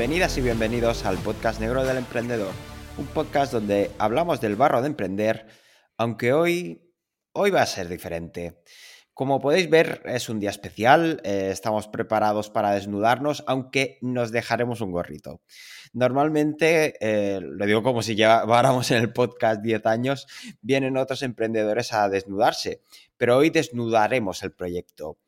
Bienvenidas y bienvenidos al podcast Negro del Emprendedor, un podcast donde hablamos del barro de emprender, aunque hoy, hoy va a ser diferente. Como podéis ver, es un día especial, eh, estamos preparados para desnudarnos, aunque nos dejaremos un gorrito. Normalmente, eh, lo digo como si lleváramos en el podcast 10 años, vienen otros emprendedores a desnudarse, pero hoy desnudaremos el proyecto.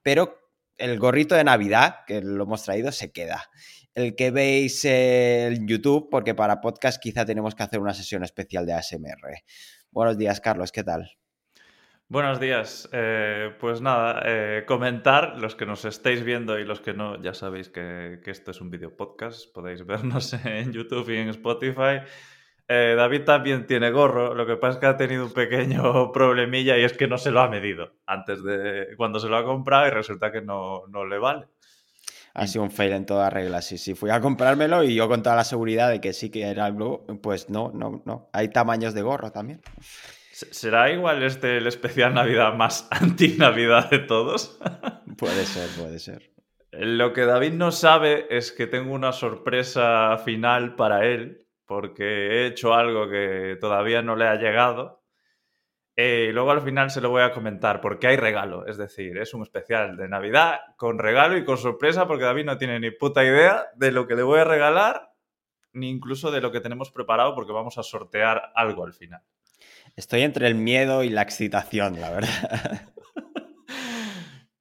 Pero el gorrito de Navidad, que lo hemos traído, se queda. El que veis en YouTube, porque para podcast quizá tenemos que hacer una sesión especial de ASMR. Buenos días, Carlos, ¿qué tal? Buenos días. Eh, pues nada, eh, comentar, los que nos estáis viendo y los que no, ya sabéis que, esto es un video podcast, podéis vernos en YouTube y en Spotify. Eh, David también tiene gorro, lo que pasa es que ha tenido un pequeño problemilla y es que no se lo ha medido antes de cuando se lo ha comprado y resulta que no, no le vale. Ha sido un fail en toda regla. Sí, sí, fui a comprármelo y yo con toda la seguridad de que sí que era algo, pues no, no, no. Hay tamaños de gorro también. ¿Será igual este el especial Navidad más anti-Navidad de todos? puede ser, puede ser. Lo que David no sabe es que tengo una sorpresa final para él, porque he hecho algo que todavía no le ha llegado. Eh, y luego al final se lo voy a comentar, porque hay regalo. Es decir, es un especial de Navidad con regalo y con sorpresa, porque David no tiene ni puta idea de lo que le voy a regalar, ni incluso de lo que tenemos preparado, porque vamos a sortear algo al final. Estoy entre el miedo y la excitación, la verdad.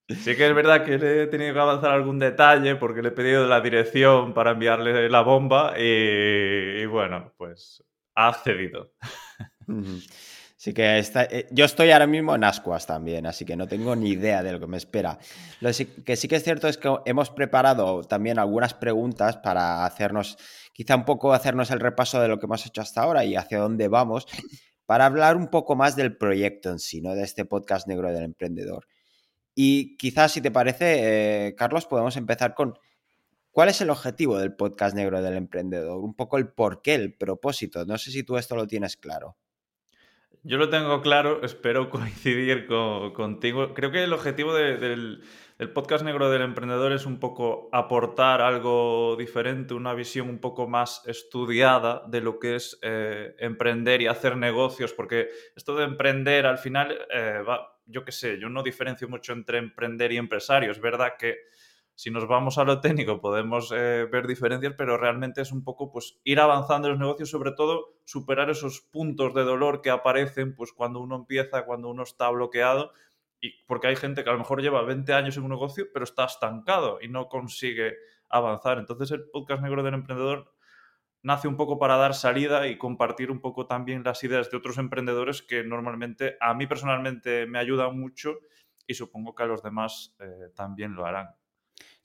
Sí que es verdad que le he tenido que avanzar algún detalle porque le he pedido la dirección para enviarle la bomba y, bueno, pues ha accedido. Sí que está, eh, yo estoy ahora mismo en Ascuas también, así que no tengo ni idea de lo que me espera. Lo que sí que es cierto es que hemos preparado también algunas preguntas para hacernos, quizá un poco hacernos el repaso de lo que hemos hecho hasta ahora y hacia dónde vamos para hablar un poco más del proyecto en sí, ¿no? De este podcast negro del emprendedor. Y quizás, si te parece, eh, Carlos, podemos empezar con cuál es el objetivo del podcast negro del emprendedor, un poco el porqué, el propósito. No sé si tú esto lo tienes claro. Yo lo tengo claro, espero coincidir contigo. Creo que el objetivo del el podcast negro del emprendedor es un poco aportar algo diferente, una visión un poco más estudiada de lo que es eh, emprender y hacer negocios, porque esto de emprender al final, eh, va, yo qué sé, yo no diferencio mucho entre emprender y empresario. Es verdad que si nos vamos a lo técnico podemos eh, ver diferencias, pero realmente es un poco pues ir avanzando en los negocios, sobre todo superar esos puntos de dolor que aparecen pues cuando uno empieza, cuando uno está bloqueado y porque hay gente que a lo mejor lleva 20 años en un negocio, pero está estancado y no consigue avanzar. Entonces el podcast negro del emprendedor nace un poco para dar salida y compartir un poco también las ideas de otros emprendedores que normalmente a mí personalmente me ayudan mucho y supongo que a los demás eh, también lo harán.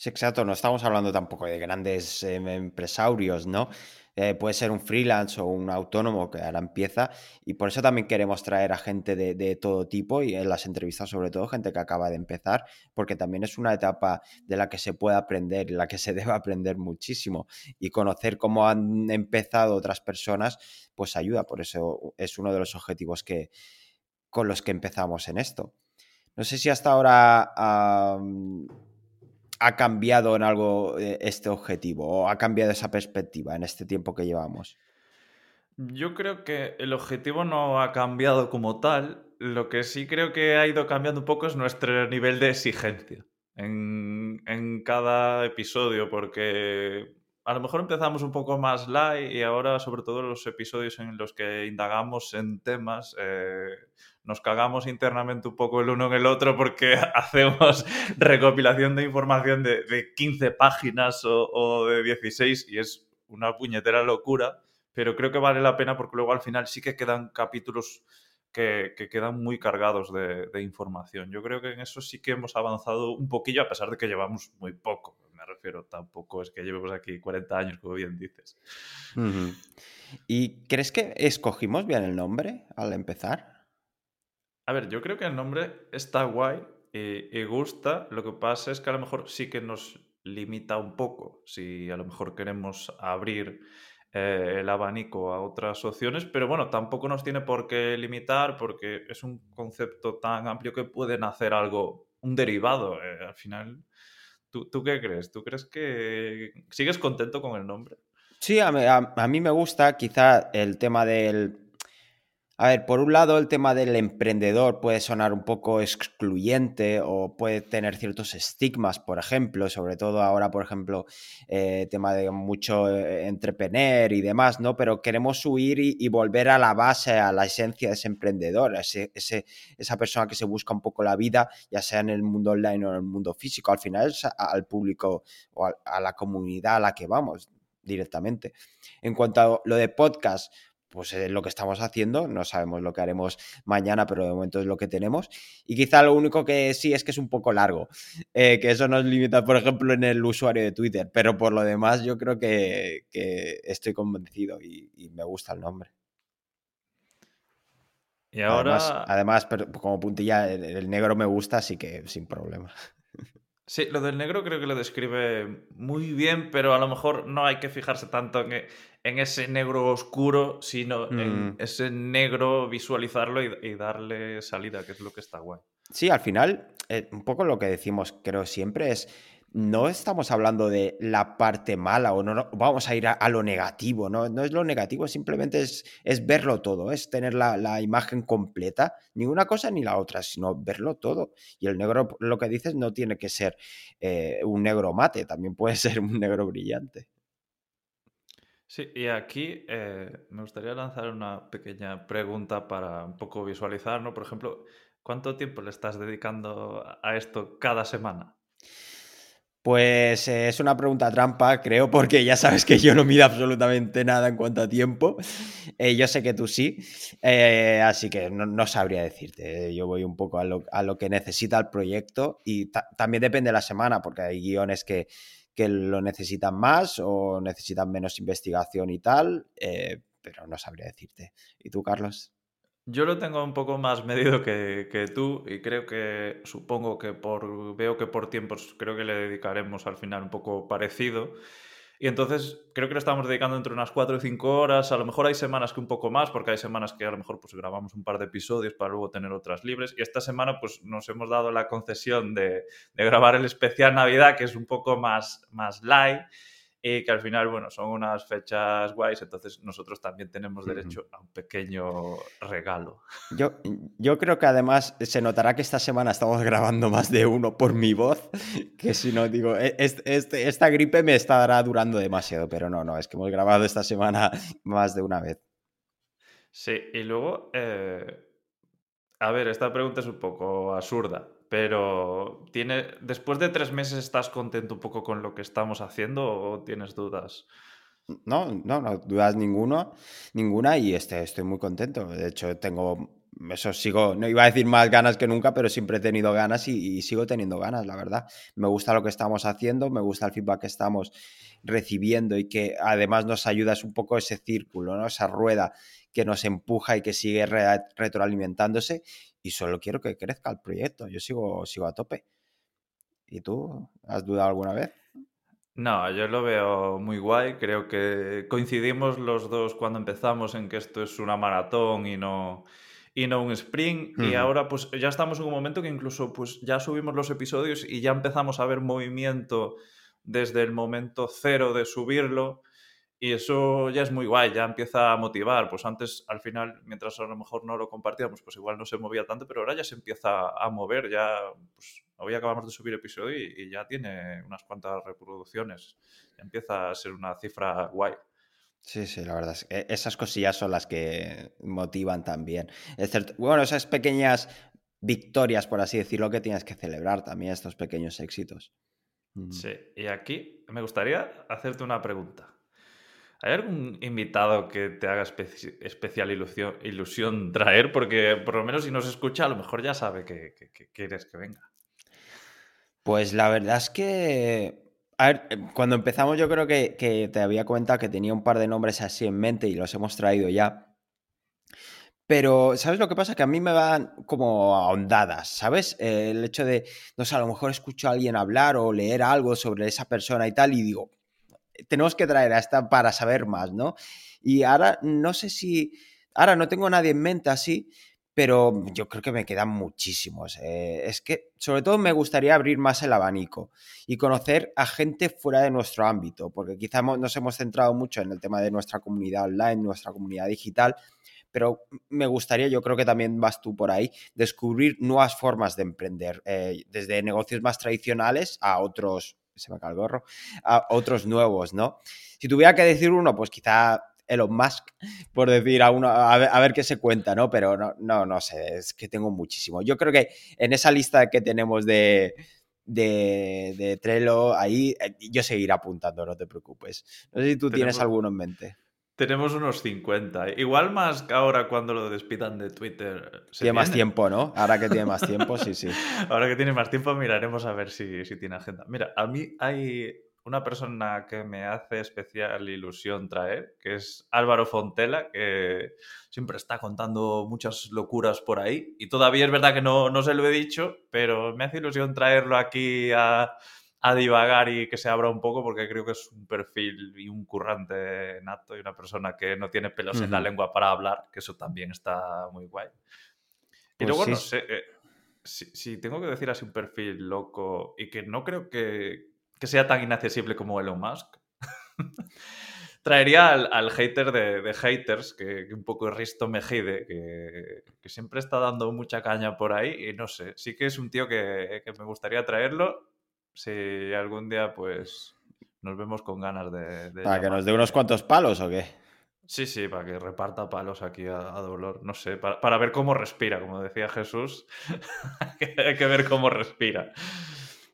Sí, exacto, no estamos hablando tampoco de grandes em, empresarios, ¿no? Eh, puede ser un freelance o un autónomo que ahora empieza y por eso también queremos traer a gente de, todo tipo y en las entrevistas sobre todo gente que acaba de empezar porque también es una etapa de la que se puede aprender y la que se debe aprender muchísimo y conocer cómo han empezado otras personas pues ayuda, por eso es uno de los objetivos que, con los que empezamos en esto. No sé si hasta ahora ha cambiado en algo eh, este objetivo o ha cambiado esa perspectiva en este tiempo que llevamos? Yo creo que el objetivo no ha cambiado como tal. Lo que sí creo que ha ido cambiando un poco es nuestro nivel de exigencia en, en cada episodio, porque a lo mejor empezamos un poco más light y ahora sobre todo los episodios en los que indagamos en temas eh, nos cagamos internamente un poco el uno en el otro porque hacemos recopilación de información de, 15 páginas o, de 16 y es una puñetera locura, pero creo que vale la pena porque luego al final sí que quedan capítulos que, quedan muy cargados de, información. Yo creo que en eso sí que hemos avanzado un poquillo a pesar de que llevamos muy poco. Me refiero, tampoco es que llevemos aquí 40 años, como bien dices. ¿Y crees que escogimos bien el nombre al empezar? A ver, yo creo que el nombre está guay y, gusta. Lo que pasa es que a lo mejor sí que nos limita un poco. Si a lo mejor queremos abrir eh, el abanico a otras opciones, pero bueno, tampoco nos tiene por qué limitar porque es un concepto tan amplio que pueden hacer algo, un derivado. Eh, al final ¿Tú, ¿Tú, qué crees? ¿Tú crees que sigues contento con el nombre? Sí, a mí me gusta quizá el tema del a ver, por un lado el tema del emprendedor puede sonar un poco excluyente o puede tener ciertos estigmas, por ejemplo, sobre todo ahora, por ejemplo, eh, tema de mucho eh, entretener y demás, ¿no? Pero queremos huir y, volver a la base, a la esencia de ese emprendedor, ese, esa persona que se busca un poco la vida, ya sea en el mundo online o en el mundo físico. Al final es al público o a, a la comunidad a la que vamos directamente. En cuanto a lo de podcast, pues es lo que estamos haciendo, no sabemos lo que haremos mañana, pero de momento es lo que tenemos. Y quizá lo único que sí es que es un poco largo, eh, que eso nos limita, por ejemplo, en el usuario de Twitter, pero por lo demás yo creo que, estoy convencido y, me gusta el nombre. Y ahora... Además, como puntilla, el negro me gusta, así que sin problema. Sí, lo del negro creo que lo describe muy bien, pero a lo mejor no hay que fijarse tanto en, en ese negro oscuro, sino en mm. ese negro visualizarlo y, darle salida, que es lo que está guay. Sí, al final, eh, un poco lo que decimos, creo siempre es no estamos hablando de la parte mala o no, vamos a ir a, lo negativo, ¿no? No es lo negativo, simplemente es, es verlo todo, es tener la, imagen completa, ni una cosa ni la otra, sino verlo todo. Y el negro, lo que dices, no tiene que ser eh, un negro mate, también puede ser un negro brillante. Sí, y aquí eh, me gustaría lanzar una pequeña pregunta para un poco visualizar, ¿no? Por ejemplo, ¿cuánto tiempo le estás dedicando a esto cada semana? Pues eh, es una pregunta trampa, creo, porque ya sabes que yo no mido absolutamente nada en cuanto a tiempo. Eh, yo sé que tú sí, así que no, sabría decirte. Yo voy un poco a lo, que necesita el proyecto y también depende de la semana, porque hay guiones que, que lo necesitan más o necesitan menos investigación y tal, pero no sabría decirte. ¿Y tú, Carlos? Yo lo tengo un poco más medido que, tú y creo que, supongo que por, veo que por tiempos creo que le dedicaremos al final un poco parecido. Y entonces creo que le estamos dedicando entre unas 4 y 5 horas. A lo mejor hay semanas que un poco más, porque hay semanas que a lo mejor pues grabamos un par de episodios para luego tener otras libres. Y esta semana pues nos hemos dado la concesión de, de grabar el especial Navidad, que es un poco más, más light y que al final, bueno, son unas fechas guays, entonces nosotros también tenemos derecho a un pequeño regalo. Yo, yo creo que además se notará que esta semana estamos grabando más de uno por mi voz, que si no, digo, e, este, esta gripe me estará durando demasiado, pero no, no, es que hemos grabado esta semana más de una vez. Sí, y luego, eh, a ver, esta pregunta es un poco absurda, pero tiene, después de tres meses, ¿estás contento un poco con lo que estamos haciendo o tienes dudas? No, no, no dudas ninguno, ninguna y este, estoy muy contento. De hecho, tengo, eso sigo, no iba a decir más ganas que nunca, pero siempre he tenido ganas y, sigo teniendo ganas, la verdad. Me gusta lo que estamos haciendo, me gusta el feedback que estamos recibiendo y que además nos ayuda, un poco ese círculo, ¿no? esa rueda que nos empuja y que sigue retroalimentándose y solo quiero que crezca el proyecto. Yo sigo, sigo a tope. ¿Y tú? ¿Has dudado alguna vez? No, yo lo veo muy guay. Creo que coincidimos los dos cuando empezamos en que esto es una maratón y no, y no un sprint. Y ahora pues ya estamos en un momento que incluso pues ya subimos los episodios y ya empezamos a ver movimiento desde el momento cero de subirlo. Y eso ya es muy guay, ya empieza a motivar. Pues antes, al final, mientras a lo mejor no lo compartíamos, pues igual no se movía tanto, pero ahora ya se empieza a mover. Ya, pues hoy acabamos de subir episodio y, ya tiene unas cuantas reproducciones. Ya empieza a ser una cifra guay. Sí, sí, la verdad es que esas cosillas son las que motivan también. bueno, esas pequeñas victorias, por así decirlo, que tienes que celebrar también, estos pequeños éxitos. Sí, y aquí me gustaría hacerte una pregunta. ¿Hay algún invitado que te haga especial ilusión, traer? Porque por lo menos si nos escucha, a lo mejor ya sabe que, quieres que venga. Pues la verdad es que. A ver, eh, cuando empezamos, yo creo que, te había comentado que tenía un par de nombres así en mente y los hemos traído ya. Pero, ¿sabes lo que pasa? Que a mí me van como ahondadas, ¿sabes? el hecho de, no sé, a lo mejor escucho a alguien hablar o leer algo sobre esa persona y tal, y digo, tenemos que traer a esta para saber más, ¿no? Y ahora no sé si, ahora no tengo nadie en mente así, pero yo creo que me quedan muchísimos. Eh, es que sobre todo me gustaría abrir más el abanico y conocer a gente fuera de nuestro ámbito, porque quizá nos hemos centrado mucho en el tema de nuestra comunidad online, nuestra comunidad digital, pero me gustaría, yo creo que también vas tú por ahí, descubrir nuevas formas de emprender, eh, desde negocios más tradicionales a otros, se me cae el gorro, a otros nuevos, ¿no? Si tuviera que decir uno, pues quizá Elon Musk, por decir a uno, a ver, qué se cuenta, ¿no? Pero no, no, no sé, es que tengo muchísimo. Yo creo que en esa lista que tenemos de, de, de Trello, ahí eh, yo seguiré apuntando, no te preocupes. No sé si tú tienes alguno en mente. Tenemos unos 50. Igual más que ahora cuando lo despidan de Twitter. tiene más tiempo, ¿no? Ahora que tiene más tiempo, sí, sí. ahora que tiene más tiempo miraremos a ver si, si tiene agenda. Mira, a mí hay una persona que me hace especial ilusión traer, que es Álvaro Fontela, que siempre está contando muchas locuras por ahí. Y todavía es verdad que no, no se lo he dicho, pero me hace ilusión traerlo aquí a a divagar y que se abra un poco porque creo que es un perfil y un currante nato y una persona que no tiene pelos en la lengua para hablar, que eso también está muy guay. Y pues luego, no sé, eh, si, tengo que decir así un perfil loco y que no creo que, sea tan inaccesible como Elon Musk, traería al, hater de, haters, que, un poco Risto Mejide, que, que, siempre está dando mucha caña por ahí y no sé, sí que es un tío que, que me gustaría traerlo si algún día pues nos vemos con ganas de... ¿Para que nos dé unos cuantos palos o qué? Sí, sí, para que reparta palos aquí a, dolor. No sé, para, ver cómo respira, como decía Jesús. hay que ver cómo respira.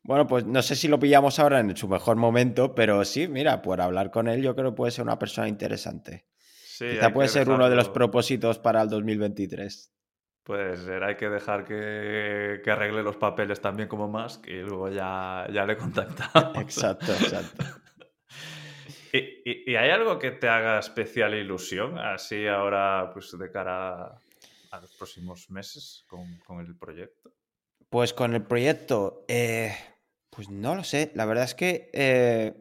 Bueno, pues no sé si lo pillamos ahora en su mejor momento, pero sí, mira, por hablar con él yo creo que puede ser una persona interesante. Sí, Quizá puede ser uno de los propósitos para el 2023. Puede ser, hay que dejar que, arregle los papeles también como Musk y luego ya, ya le contactamos. Exacto, exacto. ¿Y, hay algo que te haga especial ilusión así ahora pues de cara a los próximos meses con, el proyecto? Pues con el proyecto, eh, pues no lo sé. La verdad es que eh,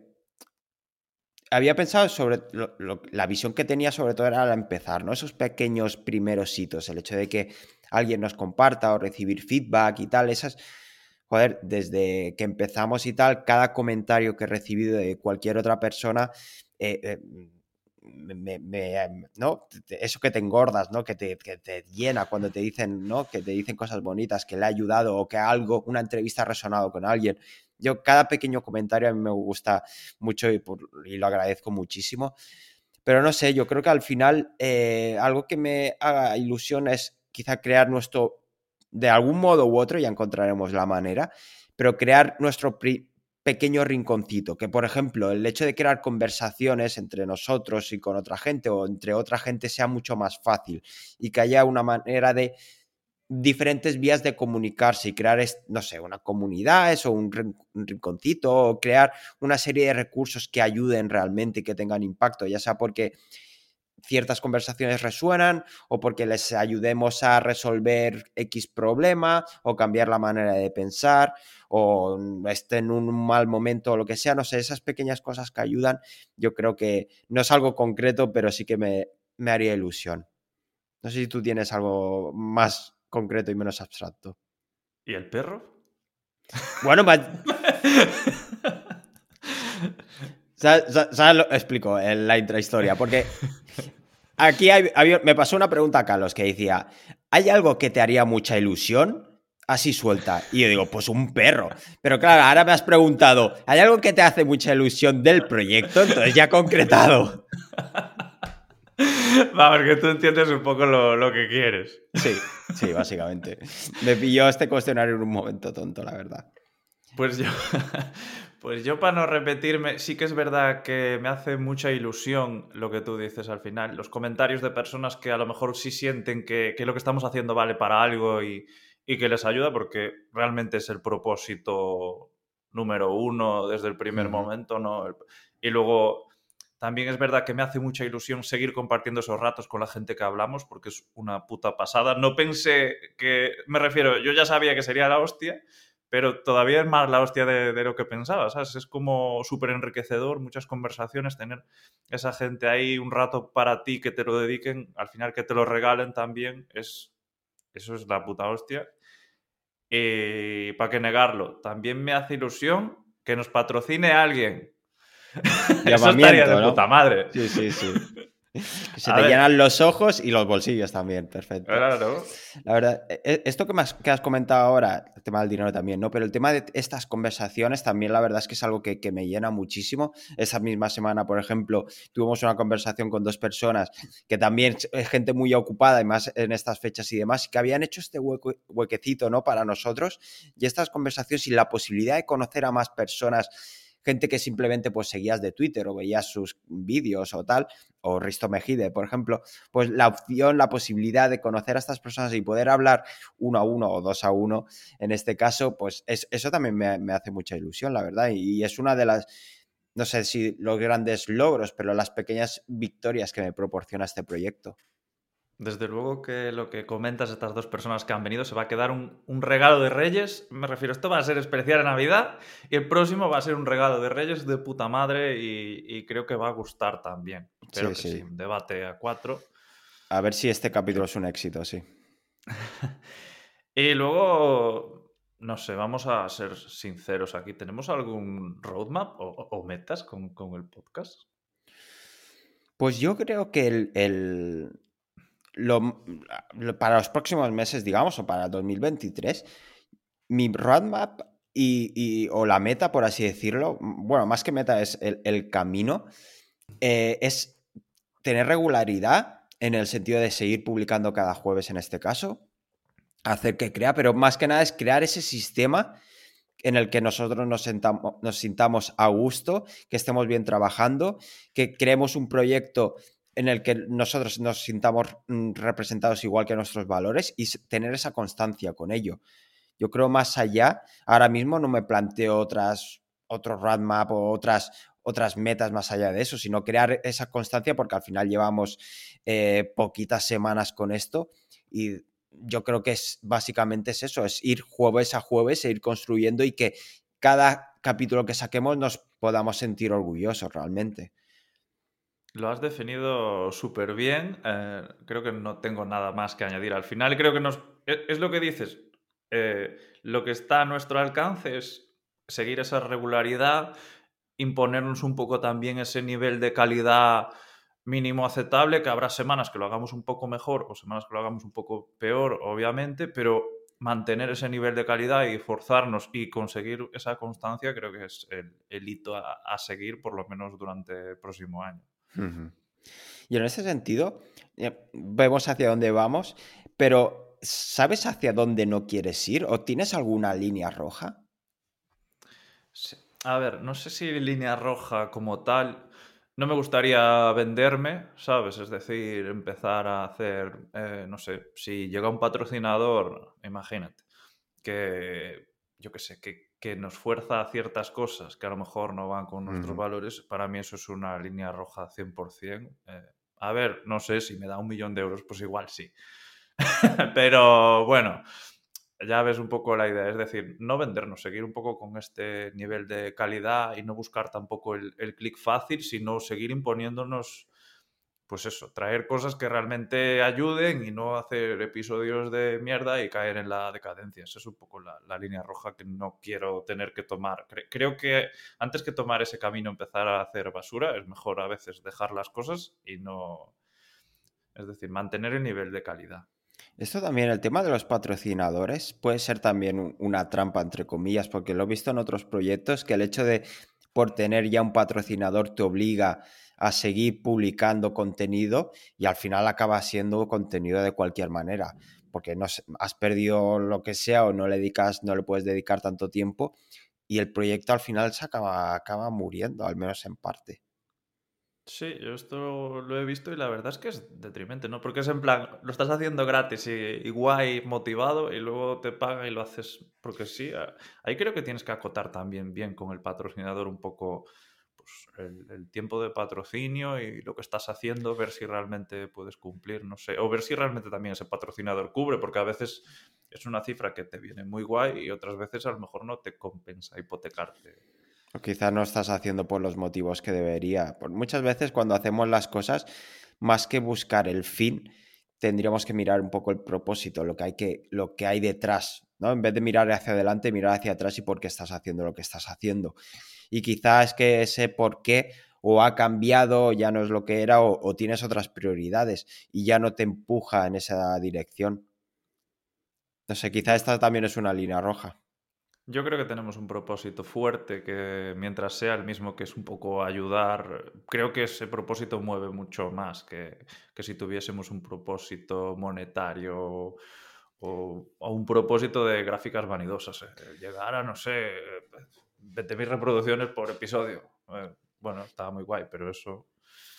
había pensado sobre la visión que tenía sobre todo era al empezar, ¿no? Esos pequeños primeros hitos, el hecho de que alguien nos comparta o recibir feedback y tal, esas, joder, desde que empezamos y tal, cada comentario que he recibido de cualquier otra persona, eh, eh, ¿no? Eso que te engordas, ¿no? Que te, llena cuando te dicen, ¿no? Que te dicen cosas bonitas, que le ha ayudado o que algo, una entrevista ha resonado con alguien. Yo, cada pequeño comentario a mí me gusta mucho y, lo agradezco muchísimo. Pero no sé, yo creo que al final eh, algo que me haga ilusión es quizá crear nuestro, de algún modo u otro, ya encontraremos la manera, pero crear nuestro pequeño rinconcito, que por ejemplo el hecho de crear conversaciones entre nosotros y con otra gente o entre otra gente sea mucho más fácil y que haya una manera de diferentes vías de comunicarse y crear, no sé, una comunidad o un, rinconcito o crear una serie de recursos que ayuden realmente y que tengan impacto, ya sea porque ciertas conversaciones resuenan o porque les ayudemos a resolver X problema o cambiar la manera de pensar o estén en un mal momento o lo que sea, no sé, esas pequeñas cosas que ayudan, yo creo que no es algo concreto, pero sí que me, me haría ilusión. No sé si tú tienes algo más concreto y menos abstracto. ¿Y el perro? Bueno, ¿Sabes? Lo explico en la intrahistoria, porque aquí me pasó una pregunta a Carlos que decía, ¿hay algo que te haría mucha ilusión? Así suelta. Y yo digo, pues un perro. Pero claro, ahora me has preguntado, ¿hay algo que te hace mucha ilusión del proyecto? Entonces ya concretado. Va, porque tú entiendes un poco lo, que quieres. Sí, sí, básicamente. Me pilló este cuestionario en un momento tonto, la verdad. Pues yo, pues yo para no repetirme, sí que es verdad que me hace mucha ilusión lo que tú dices al final, los comentarios de personas que a lo mejor sí sienten que, lo que estamos haciendo vale para algo y, que les ayuda porque realmente es el propósito número uno desde el primer momento, ¿no? Y luego también es verdad que me hace mucha ilusión seguir compartiendo esos ratos con la gente que hablamos, porque es una puta pasada. No pensé que, me refiero, yo ya sabía que sería la hostia, pero todavía es más la hostia de, lo que pensaba, ¿sabes? Es como súper enriquecedor, muchas conversaciones, tener esa gente ahí un rato para ti que te lo dediquen, al final que te lo regalen también, es eso es la puta hostia. Y para qué negarlo, también me hace ilusión que nos patrocine alguien. Eso estaría de puta madre. Sí, sí, sí. se te llenan los ojos y los bolsillos también, perfecto. Claro. La verdad, e, e, esto que, que has comentado ahora, el tema del dinero también, ¿no? Pero el tema de estas conversaciones también, la verdad es que es algo que, que me llena muchísimo. Esa misma semana, por ejemplo, tuvimos una conversación con dos personas que también es gente muy ocupada y más en estas fechas y demás, y que habían hecho este huequecito, ¿no? Para nosotros. Y estas conversaciones y la posibilidad de conocer a más personas gente que simplemente pues seguías de Twitter o veías sus vídeos o tal, o Risto Mejide, por ejemplo, pues la opción, la posibilidad de conocer a estas personas y poder hablar uno a uno o dos a uno, en este caso, pues eso también me, hace mucha ilusión, la verdad, y es una de las no sé si los grandes logros, pero las pequeñas victorias que me proporciona este proyecto. Desde luego que lo que comentas estas dos personas que han venido se va a quedar un, regalo de Reyes. Me refiero, esto va a ser especial en Navidad y el próximo va a ser un regalo de Reyes de puta madre y, creo que va a gustar también. Pero que sí. un debate a cuatro. A ver si este capítulo es un éxito, sí. y luego, no sé, vamos a ser sinceros aquí. ¿Tenemos algún roadmap o, metas con, el podcast? Pues yo creo que el para los próximos meses, digamos, o para 2023, mi roadmap y, o la meta, por así decirlo, bueno, más que meta es el, camino, eh, es tener regularidad en el sentido de seguir publicando cada jueves en este caso, hacer que crea, pero más que nada es crear ese sistema en el que nosotros nos, sentamos, nos sintamos a gusto, que estemos bien trabajando, que creemos un proyecto en el que nosotros nos sintamos mm, representados igual que nuestros valores y tener esa constancia con ello. Yo creo más allá, ahora mismo no me planteo otras, otro roadmap o otras, otras metas más allá de eso, sino crear esa constancia porque al final llevamos eh, poquitas semanas con esto y yo creo que es básicamente es eso, es ir jueves a jueves e ir construyendo y que cada capítulo que saquemos nos podamos sentir orgullosos realmente. Lo has definido súper bien. Eh, creo que no tengo nada más que añadir. Al final creo que nos... E, es, lo que dices. Eh, lo que está a nuestro alcance es seguir esa regularidad, imponernos un poco también ese nivel de calidad mínimo aceptable, que habrá semanas que lo hagamos un poco mejor o semanas que lo hagamos un poco peor, obviamente, pero mantener ese nivel de calidad y forzarnos y conseguir esa constancia creo que es el, hito a seguir por lo menos durante el próximo año. Y en ese sentido, eh, vemos hacia dónde vamos, pero ¿sabes hacia dónde no quieres ir? ¿O tienes alguna línea roja? A ver, no sé si línea roja como tal. No me gustaría venderme, ¿sabes? Es decir, empezar a hacer, eh, no sé, si llega un patrocinador, imagínate, que, yo qué sé, que que nos fuerza a ciertas cosas que a lo mejor no van con nuestros valores, para mí eso es una línea roja 100%. Eh, a ver, no sé, si me da un millón de euros, pues igual sí. Pero bueno, ya ves un poco la idea, es decir, no vendernos, seguir un poco con este nivel de calidad y no buscar tampoco el, el clic fácil, sino seguir imponiéndonos pues eso, traer cosas que realmente ayuden y no hacer episodios de mierda y caer en la decadencia. Esa es un poco la, línea roja que no quiero tener que tomar. creo que antes que tomar ese camino, empezar a hacer basura, es mejor a veces dejar las cosas y no... Es decir, mantener el nivel de calidad. Esto también, el tema de los patrocinadores, puede ser también una trampa, entre comillas, porque lo he visto en otros proyectos, que el hecho de, por tener ya un patrocinador, te obliga a seguir publicando contenido y al final acaba siendo contenido de cualquier manera, porque no has perdido lo que sea o no le dedicas, no le puedes dedicar tanto tiempo y el proyecto al final se acaba, acaba muriendo, al menos en parte. Sí, yo esto lo he visto y la verdad es que es detrimente, ¿no? Porque es en plan, lo estás haciendo gratis y, guay, motivado, y luego te paga y lo haces porque sí. Ahí creo que tienes que acotar también bien con el patrocinador un poco pues, el, tiempo de patrocinio y lo que estás haciendo, ver si realmente puedes cumplir, no sé, o ver si realmente también ese patrocinador cubre, porque a veces es una cifra que te viene muy guay y otras veces a lo mejor no te compensa hipotecarte. O quizás no estás haciendo por los motivos que debería. Por muchas veces cuando hacemos las cosas, más que buscar el fin, tendríamos que mirar un poco el propósito, lo que hay, que, lo que hay detrás, ¿no? En vez de mirar hacia adelante, mirar hacia atrás y por qué estás haciendo lo que estás haciendo. Y quizás que ese por qué o ha cambiado, ya no es lo que era, o, tienes otras prioridades y ya no te empuja en esa dirección. No sé, quizá esta también es una línea roja. Yo creo que tenemos un propósito fuerte que mientras sea el mismo que es un poco ayudar, creo que ese propósito mueve mucho más que, que si tuviésemos un propósito monetario o, un propósito de gráficas vanidosas. Eh, llegar a, no sé, 20.000 reproducciones por episodio. Bueno, estaba muy guay, pero eso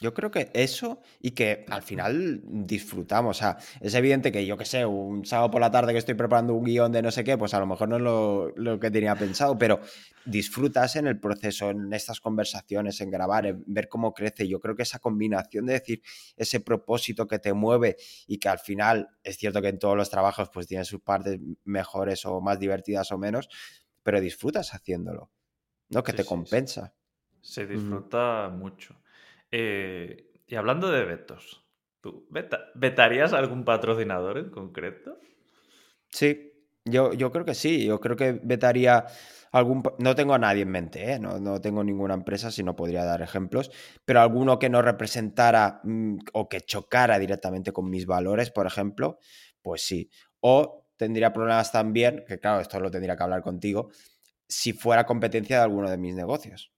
yo creo que eso y que al final disfrutamos. O sea, es evidente que yo que sé, un sábado por la tarde que estoy preparando un guion de no sé qué, pues a lo mejor no es lo, que tenía pensado, pero disfrutas en el proceso, en estas conversaciones, en grabar, en ver cómo crece. Yo creo que esa combinación de decir ese propósito que te mueve y que al final es cierto que en todos los trabajos pues tiene sus partes mejores o más divertidas o menos, pero disfrutas haciéndolo, ¿no? Que te compensa. Se disfruta mucho. Eh, y hablando de vetos, ¿tú vetarías algún patrocinador en concreto? Sí, yo, yo creo que sí. Yo creo que vetaría algún. No tengo a nadie en mente, ¿eh? no, no, tengo ninguna empresa, si no podría dar ejemplos, pero alguno que no representara mm, o que chocara directamente con mis valores, por ejemplo, pues sí. O tendría problemas también, que claro, esto lo tendría que hablar contigo, si fuera competencia de alguno de mis negocios.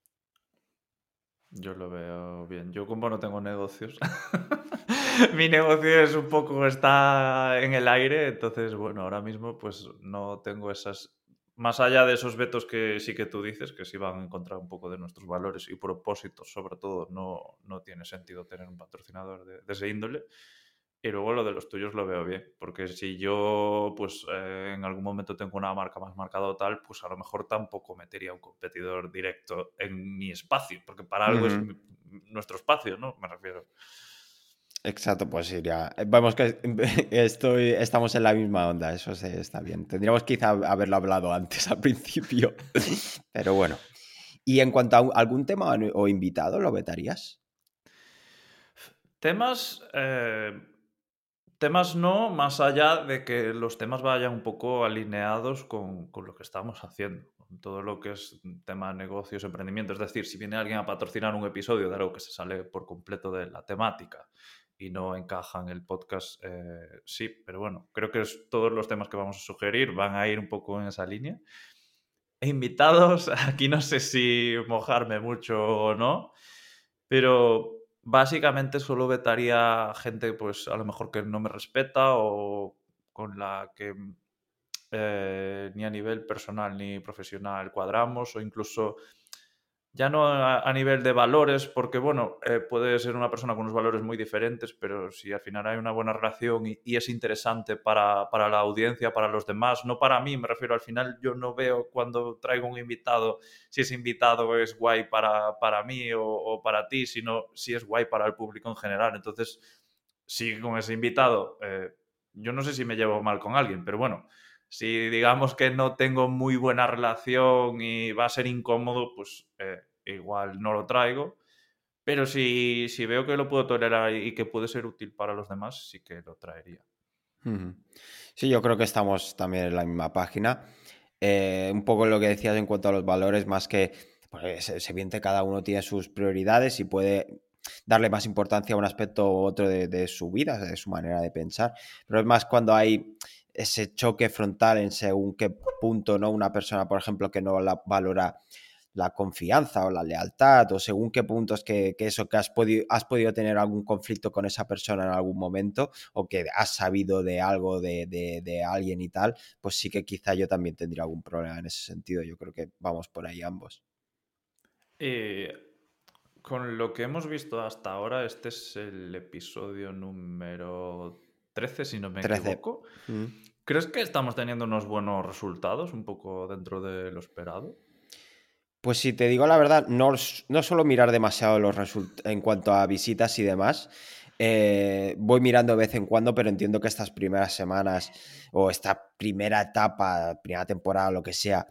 Yo lo veo bien. Yo como no tengo negocios, mi negocio es un poco, está en el aire, entonces bueno, ahora mismo pues no tengo esas, más allá de esos vetos que sí que tú dices, que sí van a encontrar un poco de nuestros valores y propósitos, sobre todo, no, no tiene sentido tener un patrocinador de ese índole. Y luego lo de los tuyos lo veo bien, porque si yo pues eh, en algún momento tengo una marca más marcada o tal, pues a lo mejor tampoco metería un competidor directo en mi espacio, porque para algo es nuestro espacio, ¿no? Me refiero. Exacto, pues iría. Vemos que estoy, estamos en la misma onda, eso está bien. Tendríamos quizá haberlo hablado antes al principio, pero bueno. Y en cuanto a algún tema o invitado, ¿lo vetarías? Temas, eh, Temas no, más allá de que los temas vayan un poco alineados con, lo que estamos haciendo, con todo lo que es tema negocios, emprendimiento. Es decir, si viene alguien a patrocinar un episodio de algo que se sale por completo de la temática y no encaja en el podcast, eh, sí, pero bueno, creo que todos los temas que vamos a sugerir van a ir un poco en esa línea. Invitados, aquí no sé si mojarme mucho o no, pero básicamente solo vetaría gente, pues a lo mejor que no me respeta o con la que eh, ni a nivel personal ni profesional cuadramos o incluso ya no a, nivel de valores, porque bueno, eh, puede ser una persona con unos valores muy diferentes, pero si al final hay una buena relación y, es interesante para, la audiencia, para los demás, no para mí, me refiero al final, yo no veo cuando traigo un invitado si ese invitado es guay para, para mí o, para ti, sino si es guay para el público en general. Entonces, si con ese invitado, eh, yo no sé si me llevo mal con alguien, pero bueno, si digamos que no tengo muy buena relación y va a ser incómodo, pues eh, igual no lo traigo. Pero si, si, veo que lo puedo tolerar y que puede ser útil para los demás, sí que lo traería. Sí, yo creo que estamos también en la misma página. Eh, un poco lo que decías en cuanto a los valores, más que pues, se evidente cada uno tiene sus prioridades y puede darle más importancia a un aspecto u otro de, su vida, de su manera de pensar. Pero es más cuando hay ese choque frontal en según qué punto, ¿no? Una persona, por ejemplo, que no la valora la confianza o la lealtad o según qué puntos que, que eso que has podido, has podido tener algún conflicto con esa persona en algún momento o que has sabido de algo de, de, alguien y tal, pues sí que quizá yo también tendría algún problema en ese sentido. Yo creo que vamos por ahí ambos. Eh, con lo que hemos visto hasta ahora, este es el episodio número 13, si no me equivoco. Mm. ¿Crees que estamos teniendo unos buenos resultados, un poco dentro de lo esperado? Pues si te digo la verdad, no, no suelo mirar demasiado los resultados en cuanto a visitas y demás. Eh, voy mirando de vez en cuando, pero entiendo que estas primeras semanas o esta primera etapa, primera temporada, lo que sea,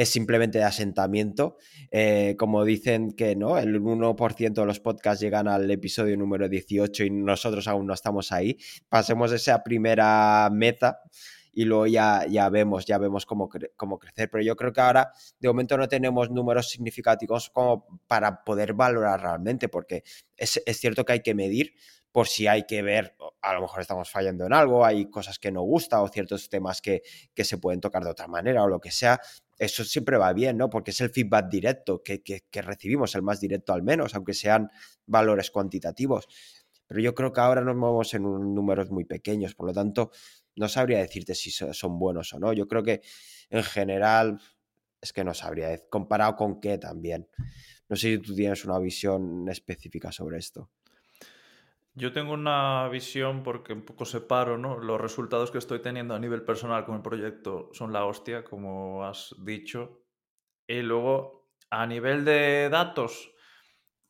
es simplemente de asentamiento. Eh, como dicen que no, el 1% de los podcasts llegan al episodio número 18 y nosotros aún no estamos ahí. Pasemos esa primera meta y luego ya, ya vemos, ya vemos cómo, cómo, crecer. Pero yo creo que ahora de momento no tenemos números significativos como para poder valorar realmente, porque es, es cierto que hay que medir por si hay que ver, a lo mejor estamos fallando en algo, hay cosas que no gusta o ciertos temas que, que se pueden tocar de otra manera o lo que sea. Eso siempre va bien, ¿no? Porque es el feedback directo que, que, recibimos, el más directo al menos, aunque sean valores cuantitativos. Pero yo creo que ahora nos movemos en números muy pequeños, por lo tanto, no sabría decirte si son buenos o no. Yo creo que en general es que no sabría, comparado con qué también. No sé si tú tienes una visión específica sobre esto. Yo tengo una visión porque un poco separo, ¿no? Los resultados que estoy teniendo a nivel personal con el proyecto son la hostia, como has dicho. Y luego, a nivel de datos,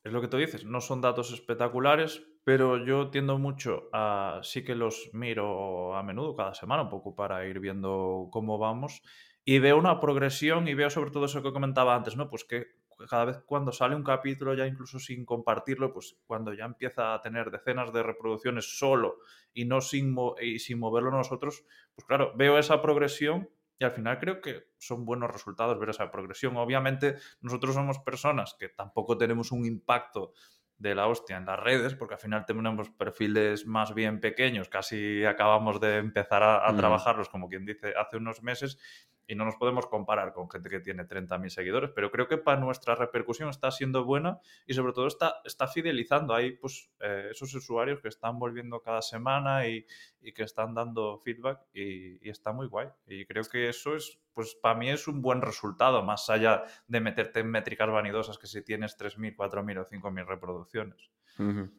es lo que tú dices, no son datos espectaculares, pero yo tiendo mucho a, sí que los miro a menudo, cada semana, un poco para ir viendo cómo vamos. Y veo una progresión y veo sobre todo eso que comentaba antes, ¿no? Pues que cada vez cuando sale un capítulo, ya incluso sin compartirlo, pues cuando ya empieza a tener decenas de reproducciones solo y no sin, y sin moverlo nosotros, pues claro, veo esa progresión y al final creo que son buenos resultados ver esa progresión. Obviamente nosotros somos personas que tampoco tenemos un impacto de la hostia en las redes, porque al final tenemos perfiles más bien pequeños, casi acabamos de empezar a, mm. trabajarlos, como quien dice, hace unos meses, y no nos podemos comparar con gente que tiene 30.000 seguidores, pero creo que para nuestra repercusión está siendo buena y sobre todo está, está fidelizando ahí pues, eh, esos usuarios que están volviendo cada semana y, y que están dando feedback y, está muy guay. Y creo que eso es, pues para mí es un buen resultado, más allá de meterte en métricas vanidosas que si tienes 3.000, 4.000 o 5.000 reproducciones. Me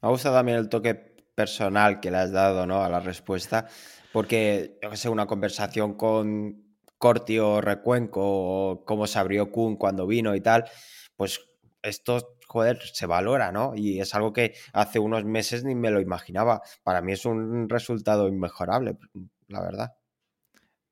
ha gustado también el toque personal que le has dado ¿no? a la respuesta, porque, yo sé, una conversación con Corti Recuenco o cómo se abrió Kun cuando vino y tal, pues esto, joder, se valora, ¿no? Y es algo que hace unos meses ni me lo imaginaba. Para mí es un resultado inmejorable, la verdad.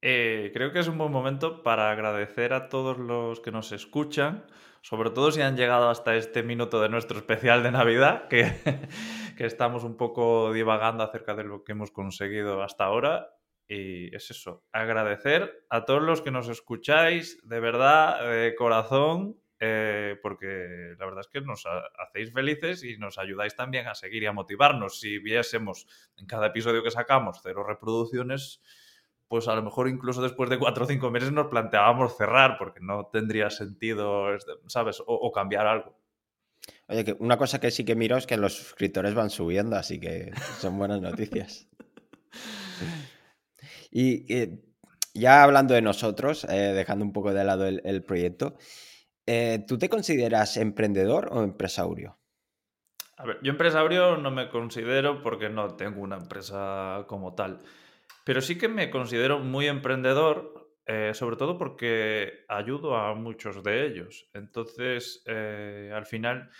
Eh, creo que es un buen momento para agradecer a todos los que nos escuchan, sobre todo si han llegado hasta este minuto de nuestro especial de Navidad, que, que estamos un poco divagando acerca de lo que hemos conseguido hasta ahora y es eso, agradecer a todos los que nos escucháis, de verdad, de corazón, eh, porque la verdad es que nos hacéis felices y nos ayudáis también a seguir y a motivarnos. Si viésemos en cada episodio que sacamos cero reproducciones, pues a lo mejor incluso después de cuatro o cinco meses nos planteábamos cerrar, porque no tendría sentido, ¿sabes? O, o cambiar algo. Oye, que una cosa que sí que miro es que los suscriptores van subiendo, así que son buenas noticias. Y eh, ya hablando de nosotros, eh, dejando un poco de lado el, proyecto, eh, ¿tú te consideras emprendedor o empresario? A ver, yo empresario no me considero porque no tengo una empresa como tal, pero sí que me considero muy emprendedor, sobre todo porque ayudo a muchos de ellos. Entonces, al final,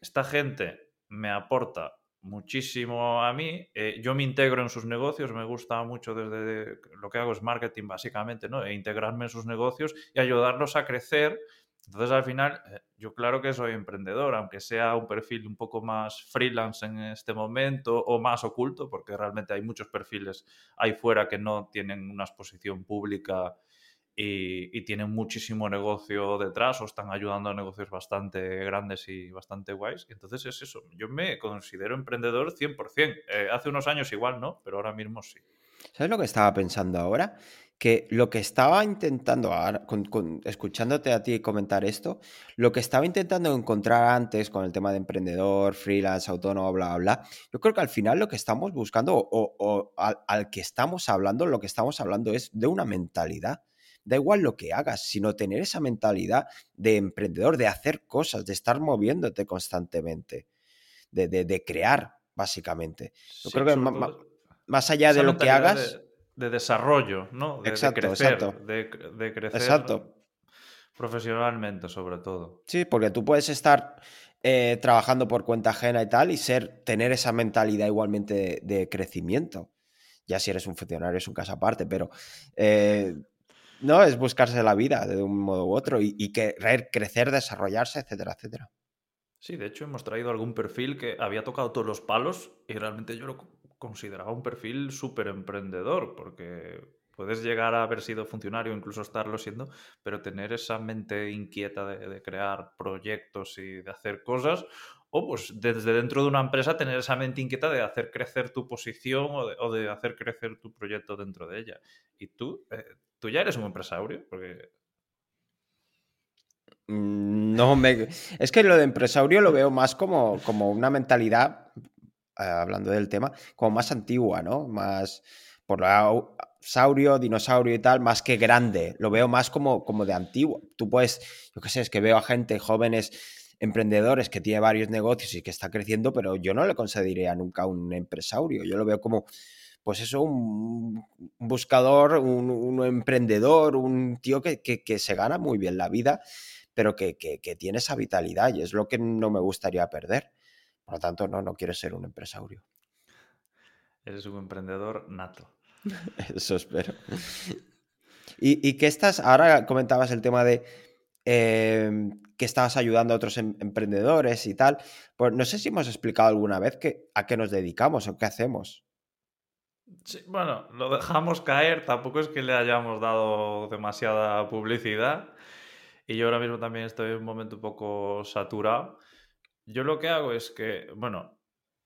esta gente me aporta muchísimo a mí. Eh, yo me integro en sus negocios, me gusta mucho desde lo que hago es marketing básicamente, ¿no? E integrarme en sus negocios y ayudarlos a crecer. Entonces al final eh, yo claro que soy emprendedor, aunque sea un perfil un poco más freelance en este momento o más oculto, porque realmente hay muchos perfiles ahí fuera que no tienen una exposición pública y, tienen muchísimo negocio detrás o están ayudando a negocios bastante grandes y bastante guays. Entonces es eso, yo me considero emprendedor 100%. Eh, hace unos años igual no, pero ahora mismo sí. ¿Sabes lo que estaba pensando ahora? Que lo que estaba intentando, ahora, escuchándote a ti comentar esto, lo que estaba intentando encontrar antes con el tema de emprendedor, freelance, autónomo, bla, bla, bla, yo creo que al final lo que estamos buscando o, al, que estamos hablando, lo que estamos hablando es de una mentalidad da igual lo que hagas, sino tener esa mentalidad de emprendedor, de hacer cosas, de estar moviéndote constantemente, de, crear, básicamente. Yo creo que más, allá de lo que hagas... De, desarrollo, ¿no? De, exacto, crecer, exacto. De, crecer exacto. profesionalmente, sobre todo. Sí, porque tú puedes estar eh, trabajando por cuenta ajena y tal y ser, tener esa mentalidad igualmente de, crecimiento. Ya si eres un funcionario es un caso aparte, pero... Eh, no, es buscarse la vida de un modo u otro y, querer crecer, desarrollarse, etcétera, etcétera. Sí, de hecho hemos traído algún perfil que había tocado todos los palos y realmente yo lo consideraba un perfil súper emprendedor, porque puedes llegar a haber sido funcionario, incluso estarlo siendo, pero tener esa mente inquieta de, crear proyectos y de hacer cosas, o pues desde dentro de una empresa tener esa mente inquieta de hacer crecer tu posición o de, hacer crecer tu proyecto dentro de ella. Y tú, eh, tú ya eres un empresario, porque Mm, no me. Es que lo de empresario lo veo más como, como una mentalidad, eh, hablando del tema, como más antigua, ¿no? Más por la saurio, dinosaurio y tal, más que grande. Lo veo más como, como de antiguo. Tú puedes, yo qué sé, es que veo a gente, jóvenes emprendedores que tiene varios negocios y que está creciendo, pero yo no le consideraría nunca un empresario. Yo lo veo como, pues eso, un, buscador, un, emprendedor, un tío que, que se gana muy bien la vida pero que, tiene esa vitalidad y es lo que no me gustaría perder. Por lo tanto, no, no quiero ser un empresario. Eres un emprendedor nato. Eso espero. ¿Y, qué estás? Ahora comentabas el tema de em, que estabas ayudando a otros em, emprendedores y tal. Pues no sé si hemos explicado alguna vez que, a qué nos dedicamos o qué hacemos. Bueno, lo dejamos caer, tampoco es que le hayamos dado demasiada publicidad. Y yo ahora mismo también estoy en un momento un poco saturado. Yo lo que hago es que, bueno,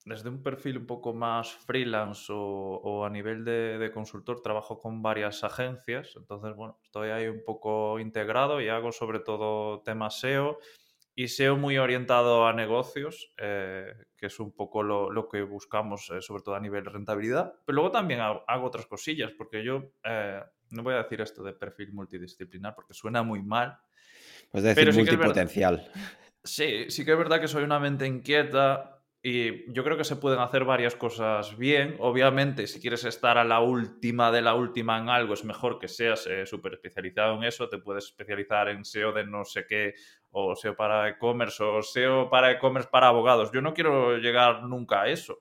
desde un perfil un poco más freelance o, a nivel de, consultor, trabajo con varias agencias. Entonces, bueno, estoy ahí un poco integrado y hago sobre todo temas SEO y SEO muy orientado a negocios, eh, que es un poco lo, que buscamos, eh, sobre todo a nivel de rentabilidad. Pero luego también hago, otras cosillas, porque yo eh, no voy a decir esto de perfil multidisciplinar porque suena muy mal es decir, multipotencial. Sí, sí que es verdad que soy una mente inquieta y yo creo que se pueden hacer varias cosas bien. Obviamente, si quieres estar a la última de la última en algo, es mejor que seas eh, súper especializado en eso. Te puedes especializar en SEO de no sé qué, o SEO para e-commerce, o SEO para e-commerce para abogados. Yo no quiero llegar nunca a eso.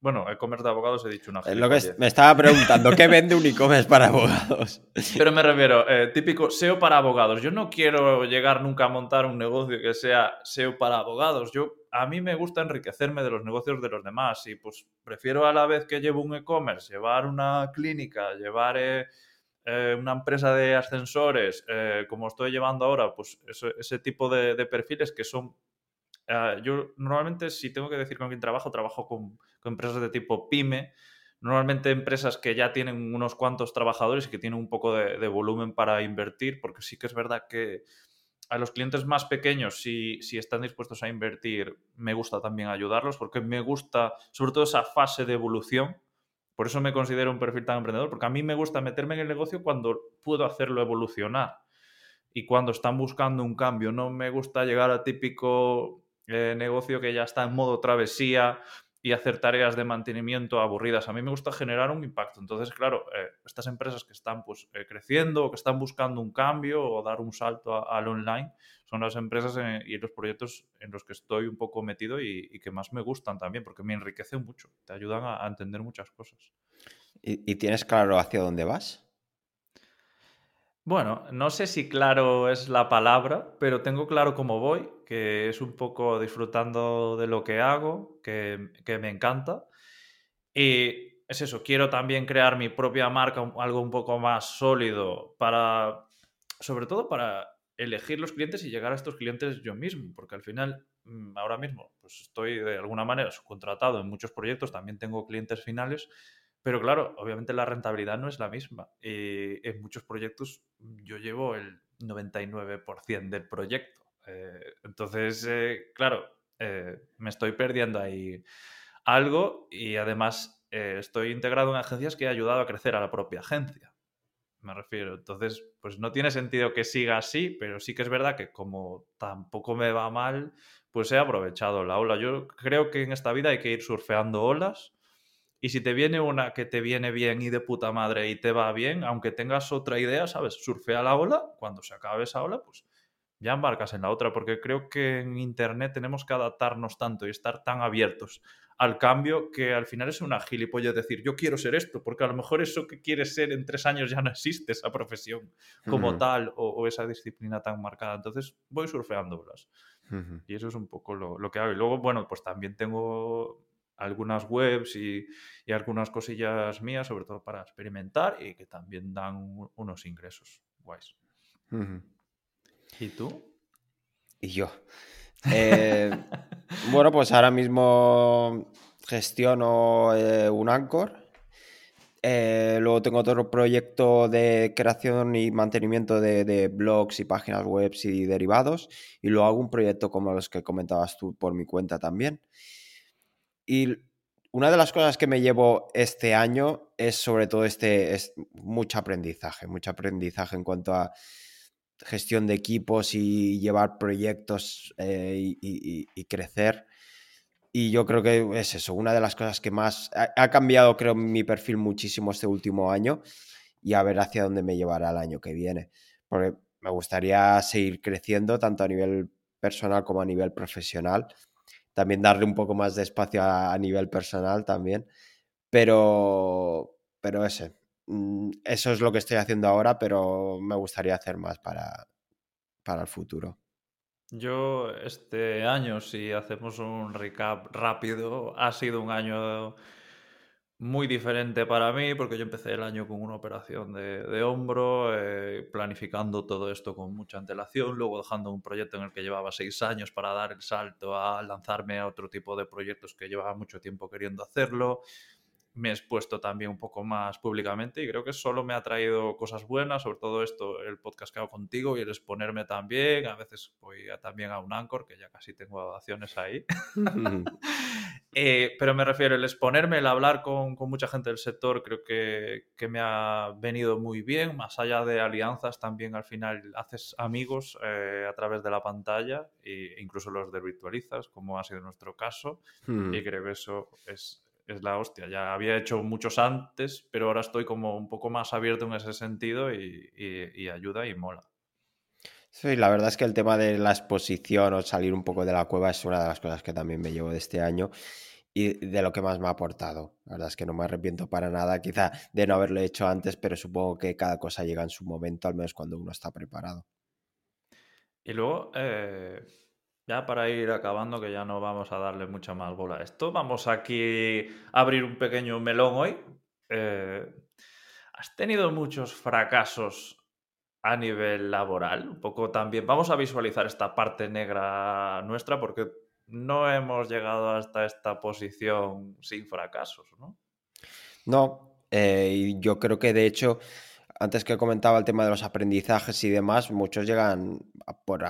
Bueno, e-commerce de abogados he dicho una Es lo que me estaba preguntando, ¿qué vende un e-commerce para abogados? Pero me refiero, eh, típico SEO para abogados. Yo no quiero llegar nunca a montar un negocio que sea SEO para abogados. Yo, a mí me gusta enriquecerme de los negocios de los demás y pues prefiero a la vez que llevo un e-commerce, llevar una clínica, llevar eh, eh, una empresa de ascensores, como estoy llevando ahora, pues ese, tipo de perfiles que son yo normalmente, si tengo que decir con quién trabajo, trabajo con, empresas de tipo pyme, normalmente empresas que ya tienen unos cuantos trabajadores y que tienen un poco de, volumen para invertir, porque sí que es verdad que a los clientes más pequeños, si, si, están dispuestos a invertir, me gusta también ayudarlos, porque me gusta sobre todo esa fase de evolución. Por eso me considero un perfil tan emprendedor, porque a mí me gusta meterme en el negocio cuando puedo hacerlo evolucionar y cuando están buscando un cambio. No me gusta llegar a típico eh, negocio que ya está en modo travesía y hacer tareas de mantenimiento aburridas. A mí me gusta generar un impacto. Entonces, claro, eh, estas empresas que están pues, eh, creciendo o que están buscando un cambio o dar un salto al online son las empresas y los proyectos en los que estoy un poco metido y, que más me gustan también porque me enriquecen mucho, te ayudan a, entender muchas cosas. ¿Y tienes claro hacia dónde vas? Bueno, no sé si claro es la palabra, pero tengo claro cómo voy, que es un poco disfrutando de lo que hago, que, me encanta. Y es eso, quiero también crear mi propia marca, algo un poco más sólido para, sobre todo para elegir los clientes y llegar a estos clientes yo mismo, porque al final, mm, ahora mismo, pues estoy de alguna manera subcontratado en muchos proyectos, también tengo clientes finales, pero claro, obviamente la rentabilidad no es la misma. Y en muchos proyectos yo llevo el 99% del proyecto. Eh, entonces, eh, claro, eh, me estoy perdiendo ahí algo y además estoy integrado en agencias que he ayudado a crecer a la propia agencia. Me refiero. Entonces, pues no tiene sentido que siga así, pero sí que es verdad que como tampoco me va mal, pues he aprovechado la ola. Yo creo que en esta vida hay que ir surfeando olas y si te viene una que te viene bien y de puta madre y te va bien, aunque tengas otra idea, ¿sabes? Surfea la ola, cuando se acabe esa ola, pues ya embarcas en la otra, porque creo que en Internet tenemos que adaptarnos tanto y estar tan abiertos al cambio que al final es una gilipollas decir yo quiero ser esto, porque a lo mejor eso que quieres ser en tres años ya no existe, esa profesión como tal o, esa disciplina tan marcada. Entonces voy surfeando Y eso es un poco lo, lo, que hago. Y luego, bueno, pues también tengo algunas webs y, y, algunas cosillas mías, sobre todo para experimentar y que también dan unos ingresos guays. ¿Y tú? Y yo. Eh, bueno, pues ahora mismo gestiono eh, un Anchor. Eh, luego tengo otro proyecto de creación y mantenimiento de, de, blogs y páginas web y derivados. Y luego hago un proyecto como los que comentabas tú por mi cuenta también. Y una de las cosas que me llevo este año es sobre todo este, es mucho aprendizaje, mucho aprendizaje en cuanto a gestión de equipos y llevar proyectos eh, y, crecer. Y yo creo que es eso, una de las cosas que más ha, cambiado, creo, mi perfil muchísimo este último año y a ver hacia dónde me llevará el año que viene. Porque me gustaría seguir creciendo tanto a nivel personal como a nivel profesional. También darle un poco más de espacio a, nivel personal también. Pero, pero ese, Mm, eso es lo que estoy haciendo ahora, pero me gustaría hacer más para, para el futuro. Yo este año, si hacemos un recap rápido, ha sido un año muy diferente para mí porque yo empecé el año con una operación de, hombro, eh, planificando todo esto con mucha antelación, luego dejando un proyecto en el que llevaba seis años para dar el salto a lanzarme a otro tipo de proyectos que llevaba mucho tiempo queriendo hacerlo me he expuesto también un poco más públicamente y creo que solo me ha traído cosas buenas, sobre todo esto, el podcast que hago contigo y el exponerme también. A veces voy también a un Anchor, que ya casi tengo acciones ahí. Eh, pero me refiero, el exponerme, el hablar con, mucha gente del sector, creo que, me ha venido muy bien. Más allá de alianzas, también al final haces amigos eh, a través de la pantalla e incluso los de virtualizas, como ha sido nuestro caso. Y creo que eso es es la hostia. Ya había hecho muchos antes, pero ahora estoy como un poco más abierto en ese sentido y, ayuda y mola. Sí, la verdad es que el tema de la exposición o salir un poco de la cueva es una de las cosas que también me llevo de este año y de lo que más me ha aportado. La verdad es que no me arrepiento para nada, quizá de no haberlo hecho antes, pero supongo que cada cosa llega en su momento, al menos cuando uno está preparado. Y luego, eh, ya para ir acabando, que ya no vamos a darle mucha más bola a esto, vamos aquí a abrir un pequeño melón hoy. Eh, ¿Has tenido muchos fracasos a nivel laboral? Un poco también. Vamos a visualizar esta parte negra nuestra porque no hemos llegado hasta esta posición sin fracasos, ¿no? No, eh, yo creo que de hecho, antes que comentaba el tema de los aprendizajes y demás, muchos llegan por,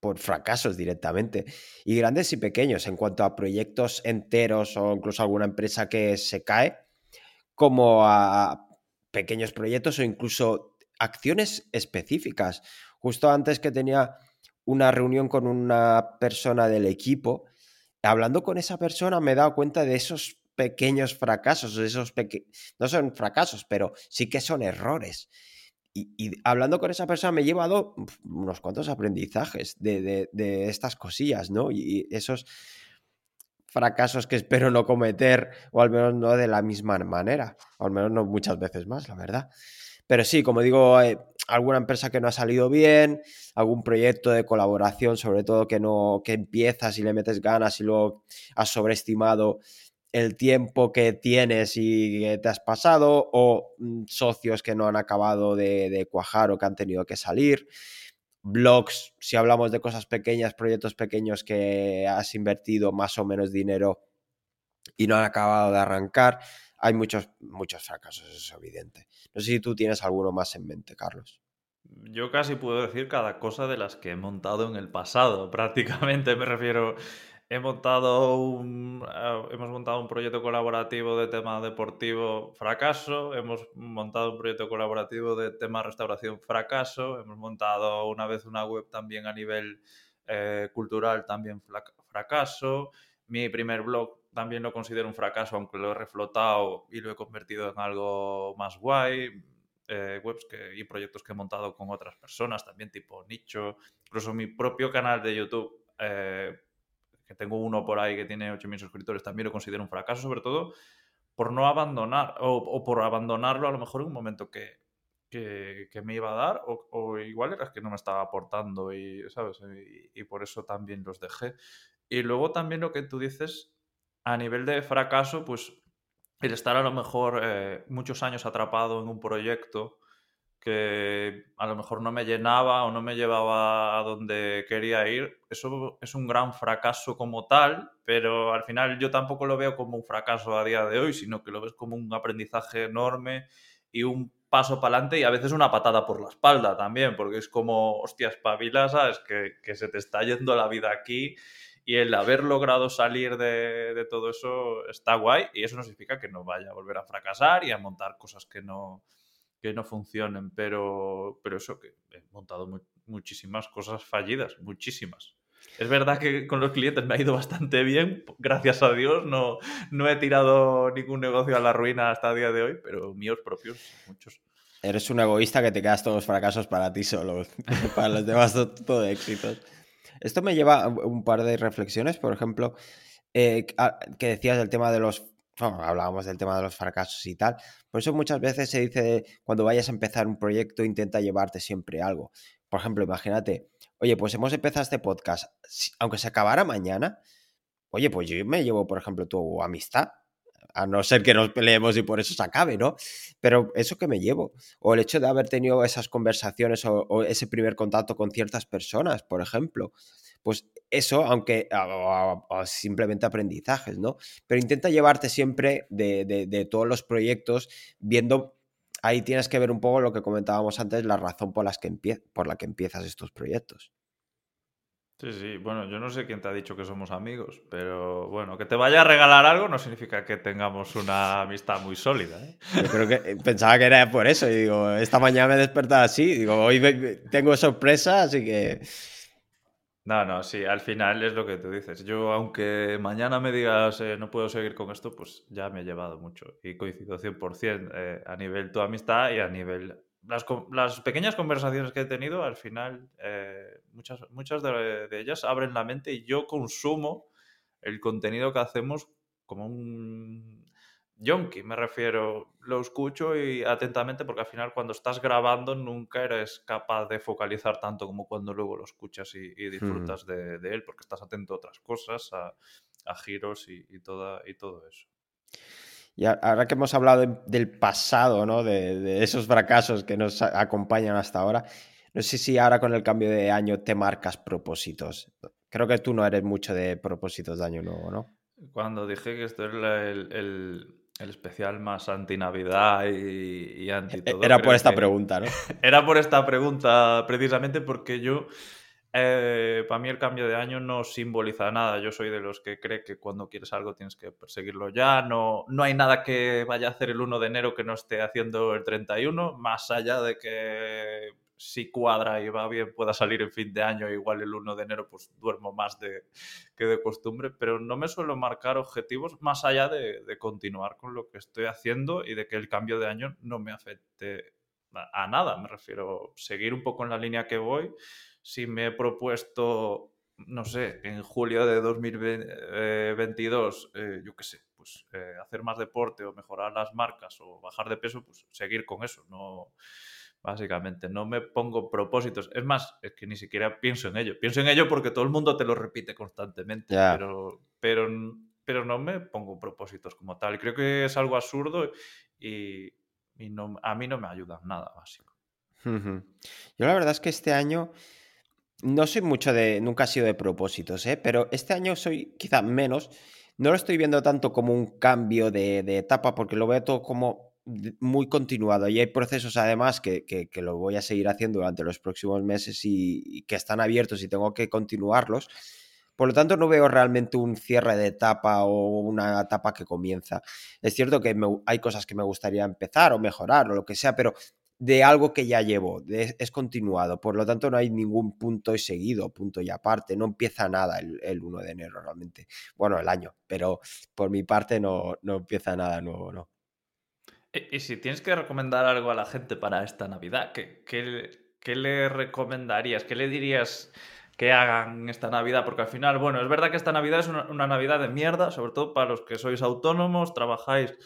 por fracasos directamente, y grandes y pequeños en cuanto a proyectos enteros o incluso alguna empresa que se cae, como a pequeños proyectos o incluso acciones específicas. Justo antes que tenía una reunión con una persona del equipo, hablando con esa persona me he dado cuenta de esos pequeños fracasos, esos no son fracasos, pero sí que son errores y, hablando con esa persona me he llevado unos cuantos aprendizajes de, estas cosillas, ¿no? Y, esos fracasos que espero no cometer, o al menos no de la misma manera, o al menos no muchas veces más, la verdad. Pero sí, como digo, eh, alguna empresa que no ha salido bien, algún proyecto de colaboración, sobre todo que no, que empiezas y le metes ganas y luego has sobreestimado el tiempo que tienes y que te has pasado, o mm, socios que no han acabado de, cuajar o que han tenido que salir, blogs, si hablamos de cosas pequeñas, proyectos pequeños que has invertido más o menos dinero y no han acabado de arrancar, hay muchos, muchos fracasos, eso es evidente. No sé si tú tienes alguno más en mente, Carlos. Yo casi puedo decir cada cosa de las que he montado en el pasado, prácticamente me refiero He montado un, eh, hemos montado un proyecto colaborativo de tema deportivo, fracaso. Hemos montado un proyecto colaborativo de tema restauración, fracaso. Hemos montado una vez una web también a nivel eh, cultural, también fracaso. Mi primer blog también lo considero un fracaso, aunque lo he reflotado y lo he convertido en algo más guay. Eh, webs que, y proyectos que he montado con otras personas, también tipo nicho, incluso mi propio canal de YouTube que tengo uno por ahí que tiene 8.000 suscriptores, también lo considero un fracaso, sobre todo por no abandonar o, por abandonarlo a lo mejor en un momento que, que, me iba a dar o, igual era que no me estaba aportando y, ¿sabes? Y, por eso también los dejé. Y luego también lo que tú dices, a nivel de fracaso, pues el estar a lo mejor eh, muchos años atrapado en un proyecto que a lo mejor no me llenaba o no me llevaba a donde quería ir, eso es un gran fracaso como tal, pero al final yo tampoco lo veo como un fracaso a día de hoy, sino que lo ves como un aprendizaje enorme y un paso para adelante y a veces una patada por la espalda también, porque es como, hostia, espabila, ¿sabes? Que, se te está yendo la vida aquí y el haber logrado salir de, de, todo eso está guay y eso no significa que no vaya a volver a fracasar y a montar cosas que no, no funcionen, pero, pero eso, que he montado muchísimas cosas fallidas, muchísimas. Es verdad que con los clientes me ha ido bastante bien, gracias a Dios, no, no he tirado ningún negocio a la ruina hasta el día de hoy, pero míos propios, muchos. Eres un egoísta que te quedas todos los fracasos para ti solo, para los demás todo, éxitos. Esto me lleva a un par de reflexiones, por ejemplo, eh, que decías del tema de los hablábamos del tema de los fracasos y tal. Por eso muchas veces se dice, cuando vayas a empezar un proyecto, intenta llevarte siempre algo. Por ejemplo, imagínate, oye, pues hemos empezado este podcast, aunque se acabara mañana, oye, pues yo me llevo, por ejemplo, tu amistad, a no ser que nos peleemos y por eso se acabe, ¿no? Pero eso que me llevo, o el hecho de haber tenido esas conversaciones o ese primer contacto con ciertas personas, por ejemplo, pues eso, aunque simplemente aprendizajes, ¿no? Pero intenta llevarte siempre de, todos los proyectos viendo, ahí tienes que ver un poco lo que comentábamos antes, la razón por, las que por la que empiezas estos proyectos. Sí, sí, bueno, yo no sé quién te ha dicho que somos amigos, pero bueno, que te vaya a regalar algo no significa que tengamos una amistad muy sólida. ¿eh? Yo creo que eh, pensaba que era por eso, y digo, esta mañana me he despertado así, digo, hoy tengo sorpresa, así que... No, no, sí, al final es lo que tú dices. Yo, aunque mañana me digas eh, no puedo seguir con esto, pues ya me he llevado mucho. Y coincido 100% eh, a nivel tu amistad y a nivel... Las, pequeñas conversaciones que he tenido, al final, eh, muchas, muchas de, ellas abren la mente y yo consumo el contenido que hacemos como un yonki, me refiero, lo escucho y atentamente porque al final cuando estás grabando nunca eres capaz de focalizar tanto como cuando luego lo escuchas y, hmm. disfrutas de, él porque estás atento a otras cosas, a, giros y, y, toda, y todo eso. Y ahora que hemos hablado del pasado, ¿no? De, de, esos fracasos que nos acompañan hasta ahora, no sé si ahora con el cambio de año te marcas propósitos. Creo que tú no eres mucho de propósitos de año nuevo, ¿no? Cuando dije que esto es el, el especial más anti-Navidad y, y anti todo. Era por esta pregunta, ¿no? Era por esta pregunta, precisamente porque yo. Eh, para mí el cambio de año no simboliza nada. Yo soy de los que cree que cuando quieres algo tienes que perseguirlo ya. No, no hay nada que vaya a hacer el 1 de enero que no esté haciendo el 31, más allá de que si cuadra y va bien pueda salir en fin de año, igual el 1 de enero pues duermo más de, que de costumbre, pero no me suelo marcar objetivos más allá de, continuar con lo que estoy haciendo y de que el cambio de año no me afecte a, nada, me refiero seguir un poco en la línea que voy. Si me he propuesto, no sé, en julio de 2022, eh, yo qué sé, pues eh, hacer más deporte o mejorar las marcas o bajar de peso, pues seguir con eso, no básicamente. No me pongo propósitos. Es más, es que ni siquiera pienso en ello. Pienso en ello porque todo el mundo te lo repite constantemente, pero, pero, pero no me pongo propósitos como tal. Creo que es algo absurdo y, no, a mí no me ayuda nada, básico. Yo la verdad es que este año no soy mucho de, nunca he sido de propósitos, ¿eh? pero este año soy quizá menos. No lo estoy viendo tanto como un cambio de, de etapa porque lo veo todo como muy continuado y hay procesos además que, que, lo voy a seguir haciendo durante los próximos meses y, que están abiertos y tengo que continuarlos. Por lo tanto, no veo realmente un cierre de etapa o una etapa que comienza. Es cierto que hay cosas que me gustaría empezar o mejorar o lo que sea, pero de algo que ya llevo, es continuado. Por lo tanto, no hay ningún punto y seguido, punto y aparte. No empieza nada el, el 1 de enero realmente. Bueno, el año, pero por mi parte no, no empieza nada nuevo, ¿no? Y si tienes que recomendar algo a la gente para esta Navidad, ¿qué, qué, le recomendarías? ¿Qué le dirías que hagan esta Navidad, porque al final, bueno, es verdad que esta Navidad es una, Navidad de mierda, sobre todo para los que sois autónomos, trabajáis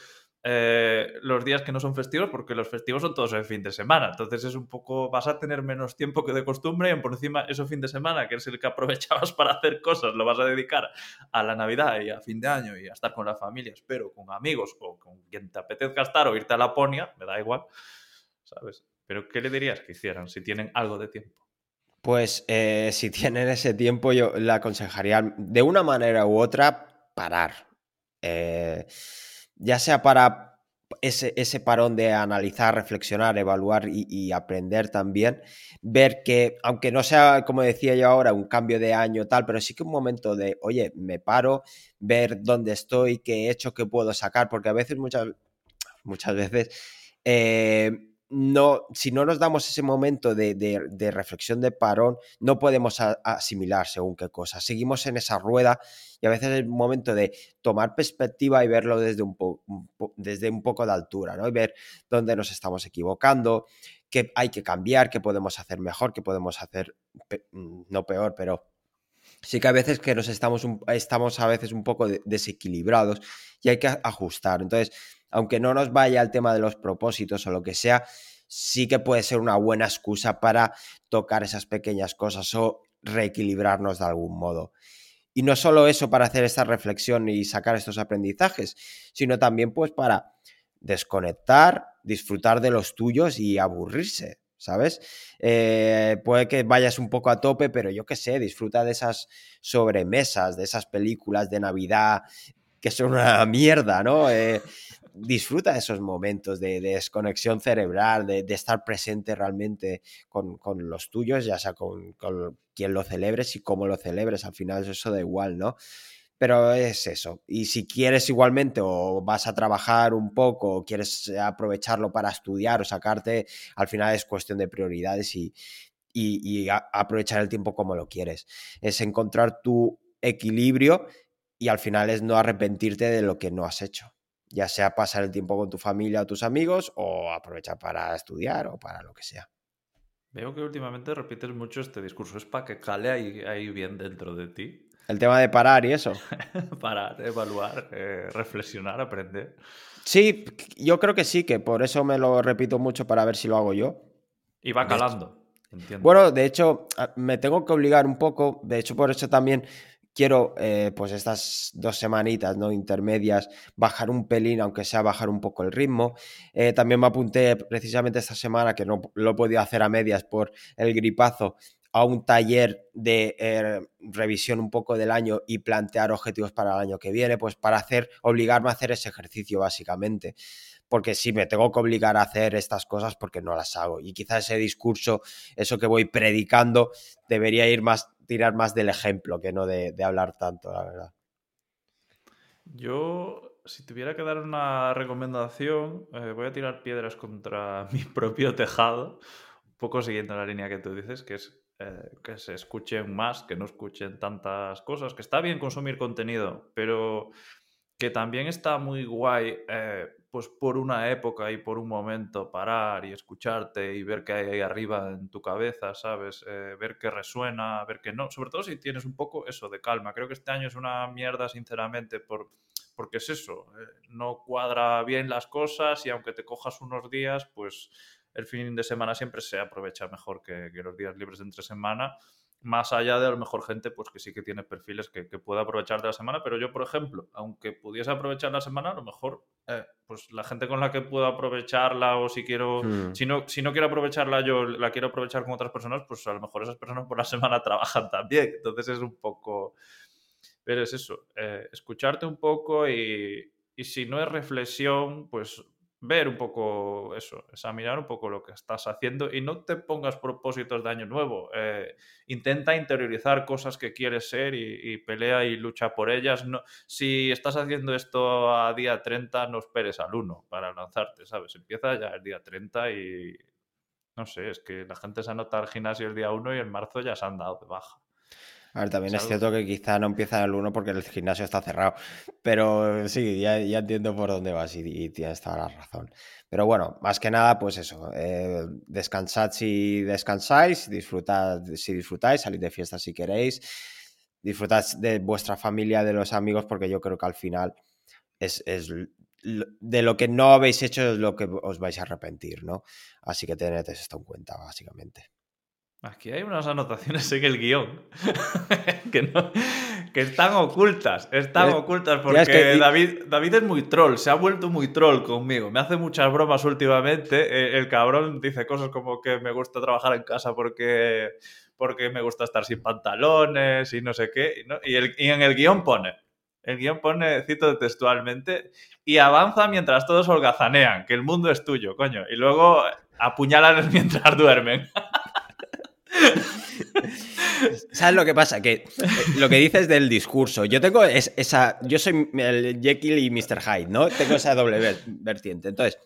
eh, los días que no son festivos, porque los festivos son todos el fin de semana. Entonces es un poco, vas a tener menos tiempo que de costumbre y por encima ese fin de semana, que es el que aprovechabas para hacer cosas, lo vas a dedicar a la Navidad y a fin de año y a estar con la familia, espero, con amigos o con quien te apetezca estar o irte a Laponia, me da igual, ¿sabes? Pero ¿qué le dirías que hicieran si tienen algo de tiempo? Pues eh, si tienen ese tiempo, yo le aconsejaría de una manera u otra parar. Eh, ya sea para ese, ese, parón de analizar, reflexionar, evaluar y, aprender también, ver que, aunque no sea, como decía yo ahora, un cambio de año tal, pero sí que un momento de, oye, me paro, ver dónde estoy, qué he hecho, qué puedo sacar, porque a veces, muchas, muchas veces, eh, no, si no nos damos ese momento de, reflexión de parón, no podemos asimilar según qué cosa. Seguimos en esa rueda y a veces es el momento de tomar perspectiva y verlo desde un, desde un poco de altura, ¿no? Y ver dónde nos estamos equivocando, qué hay que cambiar, qué podemos hacer mejor, qué podemos hacer, mm, no peor, pero sí que a veces que nos estamos, estamos a veces un poco desequilibrados y hay que ajustar. Entonces, aunque no nos vaya al tema de los propósitos o lo que sea, sí que puede ser una buena excusa para tocar esas pequeñas cosas o reequilibrarnos de algún modo. Y no solo eso para hacer esta reflexión y sacar estos aprendizajes, sino también pues para desconectar, disfrutar de los tuyos y aburrirse, ¿sabes? Eh, puede que vayas un poco a tope, pero yo qué sé, disfruta de esas sobremesas, de esas películas de Navidad que son una mierda, ¿no? Eh, disfruta de esos momentos de, desconexión cerebral, de, estar presente realmente con, los tuyos, ya sea con, quien lo celebres y cómo lo celebres, al final eso da igual, ¿no? Pero es eso. Y si quieres igualmente o vas a trabajar un poco o quieres aprovecharlo para estudiar o sacarte, al final es cuestión de prioridades y, y aprovechar el tiempo como lo quieres. Es encontrar tu equilibrio y al final es no arrepentirte de lo que no has hecho ya sea pasar el tiempo con tu familia o tus amigos o aprovechar para estudiar o para lo que sea. Veo que últimamente repites mucho este discurso, es para que cale ahí, bien dentro de ti. El tema de parar y eso. parar, evaluar, eh, reflexionar, aprender. Sí, yo creo que sí, que por eso me lo repito mucho para ver si lo hago yo. Y va calando. Bueno, de hecho, me tengo que obligar un poco, de hecho por eso también quiero, eh, pues estas dos semanitas ¿no? intermedias, bajar un pelín, aunque sea bajar un poco el ritmo. Eh, también me apunté precisamente esta semana, que no lo he podido hacer a medias por el gripazo, a un taller de eh, revisión un poco del año y plantear objetivos para el año que viene, pues para hacer, obligarme a hacer ese ejercicio básicamente. Porque sí, me tengo que obligar a hacer estas cosas porque no las hago. Y quizás ese discurso, eso que voy predicando, debería ir más tirar más del ejemplo que no de, hablar tanto, la verdad. Yo, si tuviera que dar una recomendación, eh, voy a tirar piedras contra mi propio tejado, un poco siguiendo la línea que tú dices, que es eh, que se escuchen más, que no escuchen tantas cosas, que está bien consumir contenido, pero que también está muy guay eh, pues por una época y por un momento parar y escucharte y ver qué hay ahí arriba en tu cabeza, ¿sabes? Eh, ver qué resuena, ver qué no. Sobre todo si tienes un poco eso de calma. Creo que este año es una mierda, sinceramente, por, porque es eso. No cuadra bien las cosas y aunque te cojas unos días, pues el fin de semana siempre se aprovecha mejor que, que los días libres de entre semana más allá de a lo mejor gente pues que sí que tiene perfiles que, que puede aprovechar de la semana, pero yo, por ejemplo, aunque pudiese aprovechar la semana, a lo mejor eh, pues la gente con la que puedo aprovecharla o si quiero, hmm. si, no, si no quiero aprovecharla yo, la quiero aprovechar con otras personas, pues a lo mejor esas personas por la semana trabajan también. Entonces es un poco... Pero es eso, eh, escucharte un poco y, y si no es reflexión, pues ver un poco eso, examinar un poco lo que estás haciendo y no te pongas propósitos de año nuevo. Eh, intenta interiorizar cosas que quieres ser y, pelea y lucha por ellas. No, si estás haciendo esto a día 30, no esperes al 1 para lanzarte, ¿sabes? Empieza ya el día 30 y no sé, es que la gente se anota al gimnasio el día 1 y en marzo ya se han dado de baja. A ver, también es, cierto que quizá no empieza el 1 porque el gimnasio está cerrado. Pero sí, ya, entiendo por dónde vas y, tienes toda la razón. Pero bueno, más que nada, pues eso. Eh, descansad si descansáis, disfrutad si disfrutáis, salid de fiesta si queréis. Disfrutad de vuestra familia, de los amigos, porque yo creo que al final es, es de lo que no habéis hecho es lo que os vais a arrepentir, ¿no? Así que tened esto en cuenta, básicamente. Aquí hay unas anotaciones en el guion que, que, están ocultas, están ocultas porque David, David es muy troll, se ha vuelto muy troll conmigo, me hace muchas bromas últimamente, e, el, cabrón dice cosas como que me gusta trabajar en casa porque, porque me gusta estar sin pantalones y no sé qué, y, y en el guion pone, el guion pone, cito textualmente, y avanza mientras todos holgazanean, que el mundo es tuyo, coño. Y luego apuñalan mientras duermen. ¿Sabes lo que pasa? Que eh, lo que dices del discurso, yo tengo esa, yo soy el Jekyll y Mr. Hyde, ¿no? Tengo esa doble vertiente. Entonces,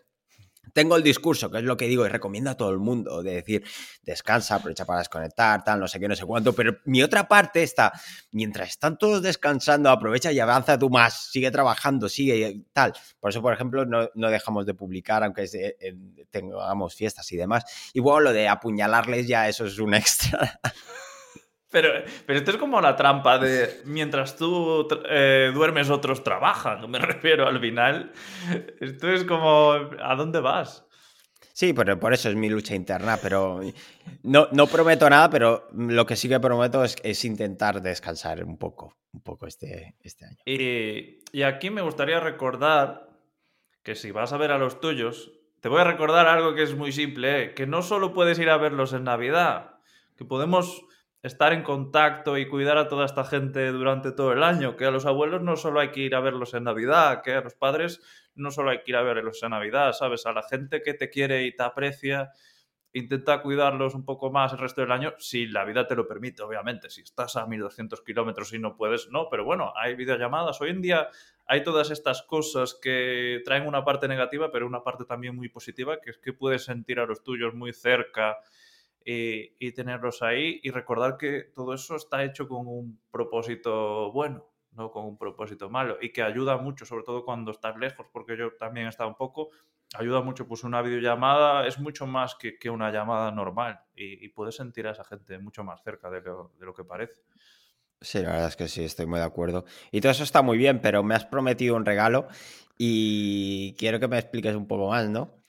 tengo el discurso, que es lo que digo y recomiendo a todo el mundo, de decir, descansa, aprovecha para desconectar, tal, no sé qué, no sé cuánto, pero mi otra parte está, mientras están todos descansando, aprovecha y avanza tú más, sigue trabajando, sigue tal. Por eso, por ejemplo, no, dejamos de publicar, aunque tengamos fiestas y demás. Y bueno, lo de apuñalarles ya, eso es un extra. Pero, pero esto es como la trampa de mientras tú eh, duermes, otros trabajan. No me refiero al final. Esto es como, ¿a dónde vas? Sí, pero por eso es mi lucha interna, pero no, no prometo nada, pero lo que sí que prometo es, intentar descansar un poco, un poco este, este año. Y, y aquí me gustaría recordar que si vas a ver a los tuyos, te voy a recordar algo que es muy simple, ¿eh? que no solo puedes ir a verlos en Navidad, que podemos estar en contacto y cuidar a toda esta gente durante todo el año, que a los abuelos no solo hay que ir a verlos en Navidad, que a los padres no solo hay que ir a verlos en Navidad, ¿sabes? A la gente que te quiere y te aprecia, intenta cuidarlos un poco más el resto del año, si la vida te lo permite, obviamente. Si estás a 1200 kilómetros y no puedes, no, pero bueno, hay videollamadas. Hoy en día hay todas estas cosas que traen una parte negativa, pero una parte también muy positiva, que es que puedes sentir a los tuyos muy cerca y, tenerlos ahí y recordar que todo eso está hecho con un propósito bueno, no con un propósito malo y que ayuda mucho, sobre todo cuando estás lejos, porque yo también he estado un poco, ayuda mucho, pues una videollamada es mucho más que, que una llamada normal y, puedes sentir a esa gente mucho más cerca de lo, de lo que parece. Sí, la verdad es que sí, estoy muy de acuerdo. Y todo eso está muy bien, pero me has prometido un regalo y quiero que me expliques un poco más, ¿no?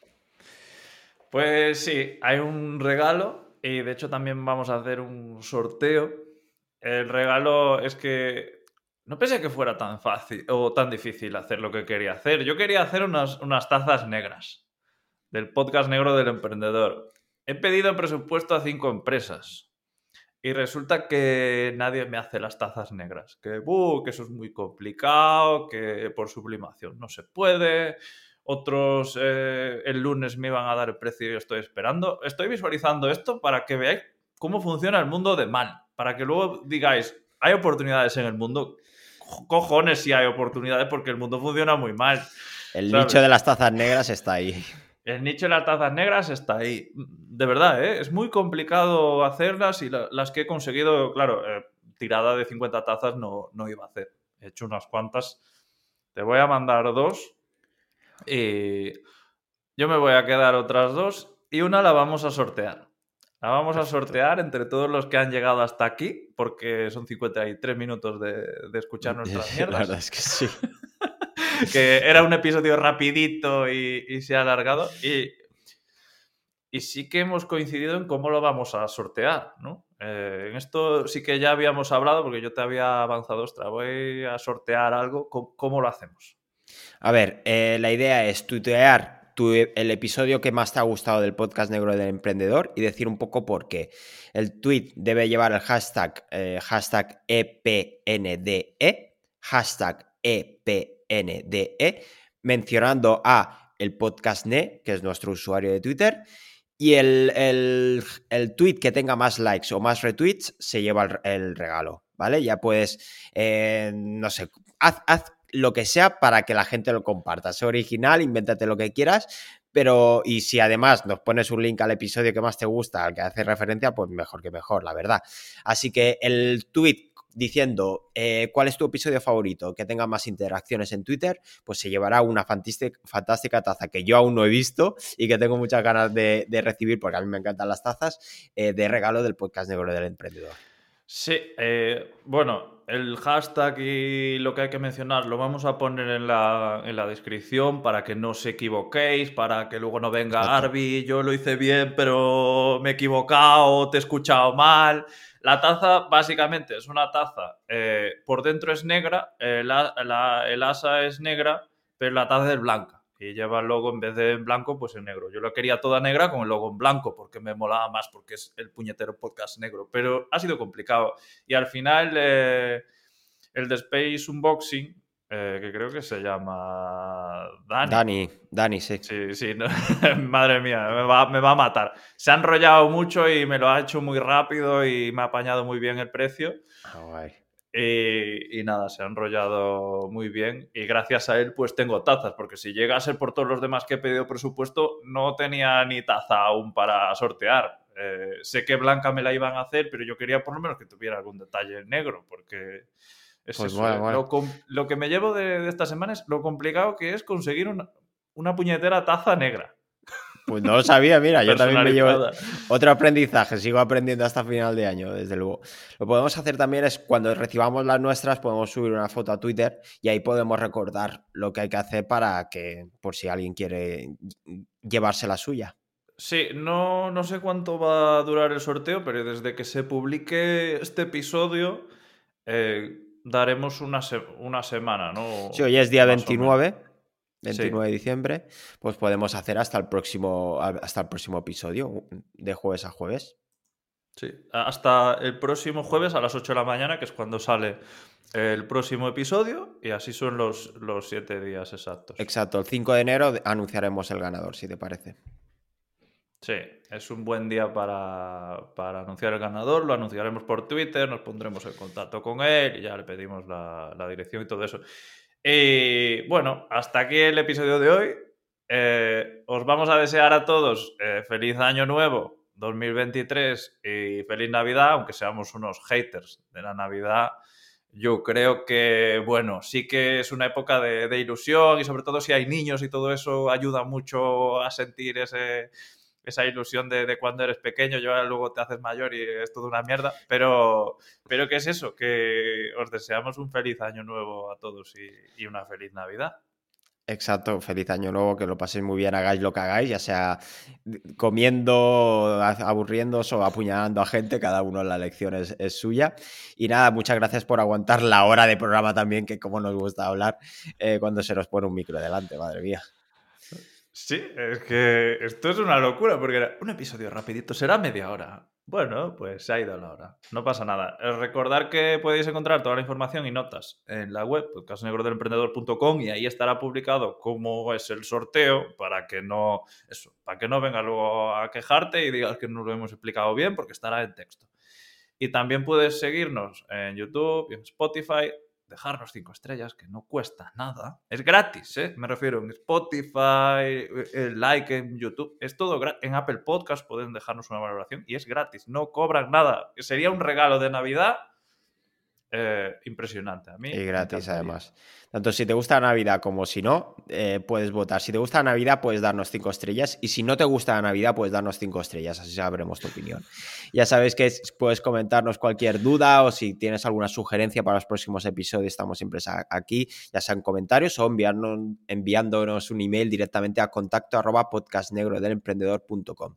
Pues sí, hay un regalo y de hecho también vamos a hacer un sorteo. El regalo es que no pensé que fuera tan fácil o tan difícil hacer lo que quería hacer. Yo quería hacer unas, unas tazas negras del podcast negro del emprendedor. He pedido presupuesto a cinco empresas. Y resulta que nadie me hace las tazas negras. Que, que eso es muy complicado, que por sublimación no se puede, otros eh, el lunes me iban a dar el precio y yo estoy esperando. Estoy visualizando esto para que veáis cómo funciona el mundo de mal, para que luego digáis, hay oportunidades en el mundo. Cojones si hay oportunidades porque el mundo funciona muy mal. El nicho de las tazas negras está ahí. El nicho de las tazas negras está ahí. De verdad, ¿eh? es muy complicado hacerlas y las que he conseguido, claro, eh, tirada de 50 tazas no, no iba a hacer. He hecho unas cuantas. Te voy a mandar dos y yo me voy a quedar otras dos y una la vamos a sortear. La vamos a sortear entre todos los que han llegado hasta aquí, porque son 53 minutos de, de escuchar nuestras mierdas. La verdad es que sí. que era un episodio rapidito y, se ha alargado. Y, y, sí que hemos coincidido en cómo lo vamos a sortear, ¿no? Eh, en esto sí que ya habíamos hablado, porque yo te había avanzado, ostras, voy a sortear algo. cómo lo hacemos? A ver, eh, la idea es tuitear el episodio que más te ha gustado del podcast negro del emprendedor y decir un poco por qué. El tweet debe llevar el hashtag, eh, hashtag EPNDE, e, hashtag EPNDE, mencionando a el podcast NE, que es nuestro usuario de Twitter, y el, el, tweet que tenga más likes o más retweets se lleva el, regalo, ¿vale? Ya puedes, eh, no sé, haz, haz lo que sea para que la gente lo comparta. Sé original, invéntate lo que quieras, pero y si además nos pones un link al episodio que más te gusta, al que hace referencia, pues mejor que mejor, la verdad. Así que el tweet diciendo eh, cuál es tu episodio favorito que tenga más interacciones en Twitter, pues se llevará una fantástica, taza que yo aún no he visto y que tengo muchas ganas de, recibir porque a mí me encantan las tazas eh, de regalo del podcast negro del emprendedor. Sí, eh, bueno, el hashtag y lo que hay que mencionar lo vamos a poner en la, descripción para que no os equivoquéis, para que luego no venga Arby, yo lo hice bien, pero me he equivocado, te he escuchado mal. La taza básicamente es una taza, eh, por dentro es negra, el asa es negra, pero la taza es blanca y lleva el logo en vez de en blanco, pues en negro. Yo lo quería toda negra con el logo en blanco porque me molaba más porque es el puñetero podcast negro, pero ha sido complicado. Y al final eh, el de Space Unboxing, eh, que creo que se llama Dani. Dani, Dani, sí. Sí, sí, madre mía, me va, me va, a matar. Se ha enrollado mucho y me lo ha hecho muy rápido y me ha apañado muy bien el precio. Ah, y, nada, se ha enrollado muy bien y gracias a él pues tengo tazas, porque si llega a ser por todos los demás que he pedido presupuesto, no tenía ni taza aún para sortear. Eh, sé que blanca me la iban a hacer, pero yo quería por lo menos que tuviera algún detalle negro, porque es pues eso, ¿eh? Lo, que me llevo de, de, esta semana es lo complicado que es conseguir una, una puñetera taza negra. Pues no lo sabía, mira, yo también me llevo otro aprendizaje, sigo aprendiendo hasta final de año, desde luego. Lo que podemos hacer también es cuando recibamos las nuestras, podemos subir una foto a Twitter y ahí podemos recordar lo que hay que hacer para que, por si alguien quiere llevarse la suya. Sí, no, no sé cuánto va a durar el sorteo, pero desde que se publique este episodio, eh, daremos una, una semana, ¿no? Sí, hoy es día 29. 29 de diciembre, pues podemos hacer hasta el próximo hasta el próximo episodio, de jueves a jueves. Sí, hasta el próximo jueves a las 8 de la mañana, que es cuando sale el próximo episodio, y así son los, los siete días exactos. Exacto, el 5 de enero anunciaremos el ganador, si te parece. Sí, es un buen día para, para, anunciar el ganador. Lo anunciaremos por Twitter, nos pondremos en contacto con él y ya le pedimos la, la dirección y todo eso. Y bueno, hasta aquí el episodio de hoy. Eh, os vamos a desear a todos eh, feliz año nuevo 2023 y feliz Navidad, aunque seamos unos haters de la Navidad. Yo creo que, bueno, sí que es una época de ilusión y sobre todo si hay niños y todo eso ayuda mucho a sentir ese, esa ilusión de, cuando eres pequeño, yo luego te haces mayor y es toda una mierda, pero, pero ¿qué es eso? Que os deseamos un feliz año nuevo a todos y, una feliz Navidad. Exacto, feliz año nuevo, que lo paséis muy bien, hagáis lo que hagáis, ya sea comiendo, aburriéndose o apuñalando a gente, cada uno la lección es, suya. Y nada, muchas gracias por aguantar la hora de programa también, que como nos gusta hablar eh, cuando se nos pone un micro delante, madre mía. Sí, es que esto es una locura, porque era un episodio rapidito, será media hora. Bueno, pues se ha ido la hora. No pasa nada. Eh, recordar que podéis encontrar toda la información y notas en la web podcastnegrodelemprendedor.com y ahí estará publicado cómo es el sorteo para que no eso, para que no venga luego a quejarte y digas que no lo hemos explicado bien porque estará en texto. Y también puedes seguirnos en YouTube y en Spotify dejarnos cinco estrellas, que no cuesta nada. Es gratis, ¿eh? Me refiero en Spotify, el like en YouTube, es todo gratis. En Apple Podcast pueden dejarnos una valoración y es gratis, no cobran nada. Sería un regalo de Navidad eh, impresionante. A mí y gratis, además. Tanto si te gusta la Navidad como si no, eh, puedes votar. Si te gusta la Navidad, puedes darnos cinco estrellas. Y si no te gusta la Navidad, puedes darnos cinco estrellas. Así sabremos tu opinión. Ya sabes que puedes comentarnos cualquier duda o si tienes alguna sugerencia para los próximos episodios, estamos siempre aquí, ya sea en comentarios o enviándonos un email directamente a contacto arroba podcastnegrodelemprendedor.com.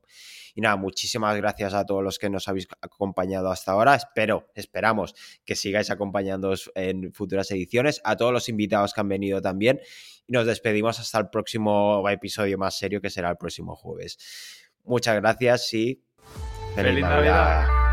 Y nada, muchísimas gracias a todos los que nos habéis acompañado hasta ahora. Espero, esperamos que sigáis acompañándonos en futuras ediciones. A todos los invitados que han venido también. Y nos despedimos hasta el próximo episodio más serio que será el próximo jueves. Muchas gracias y feliz, Navidad.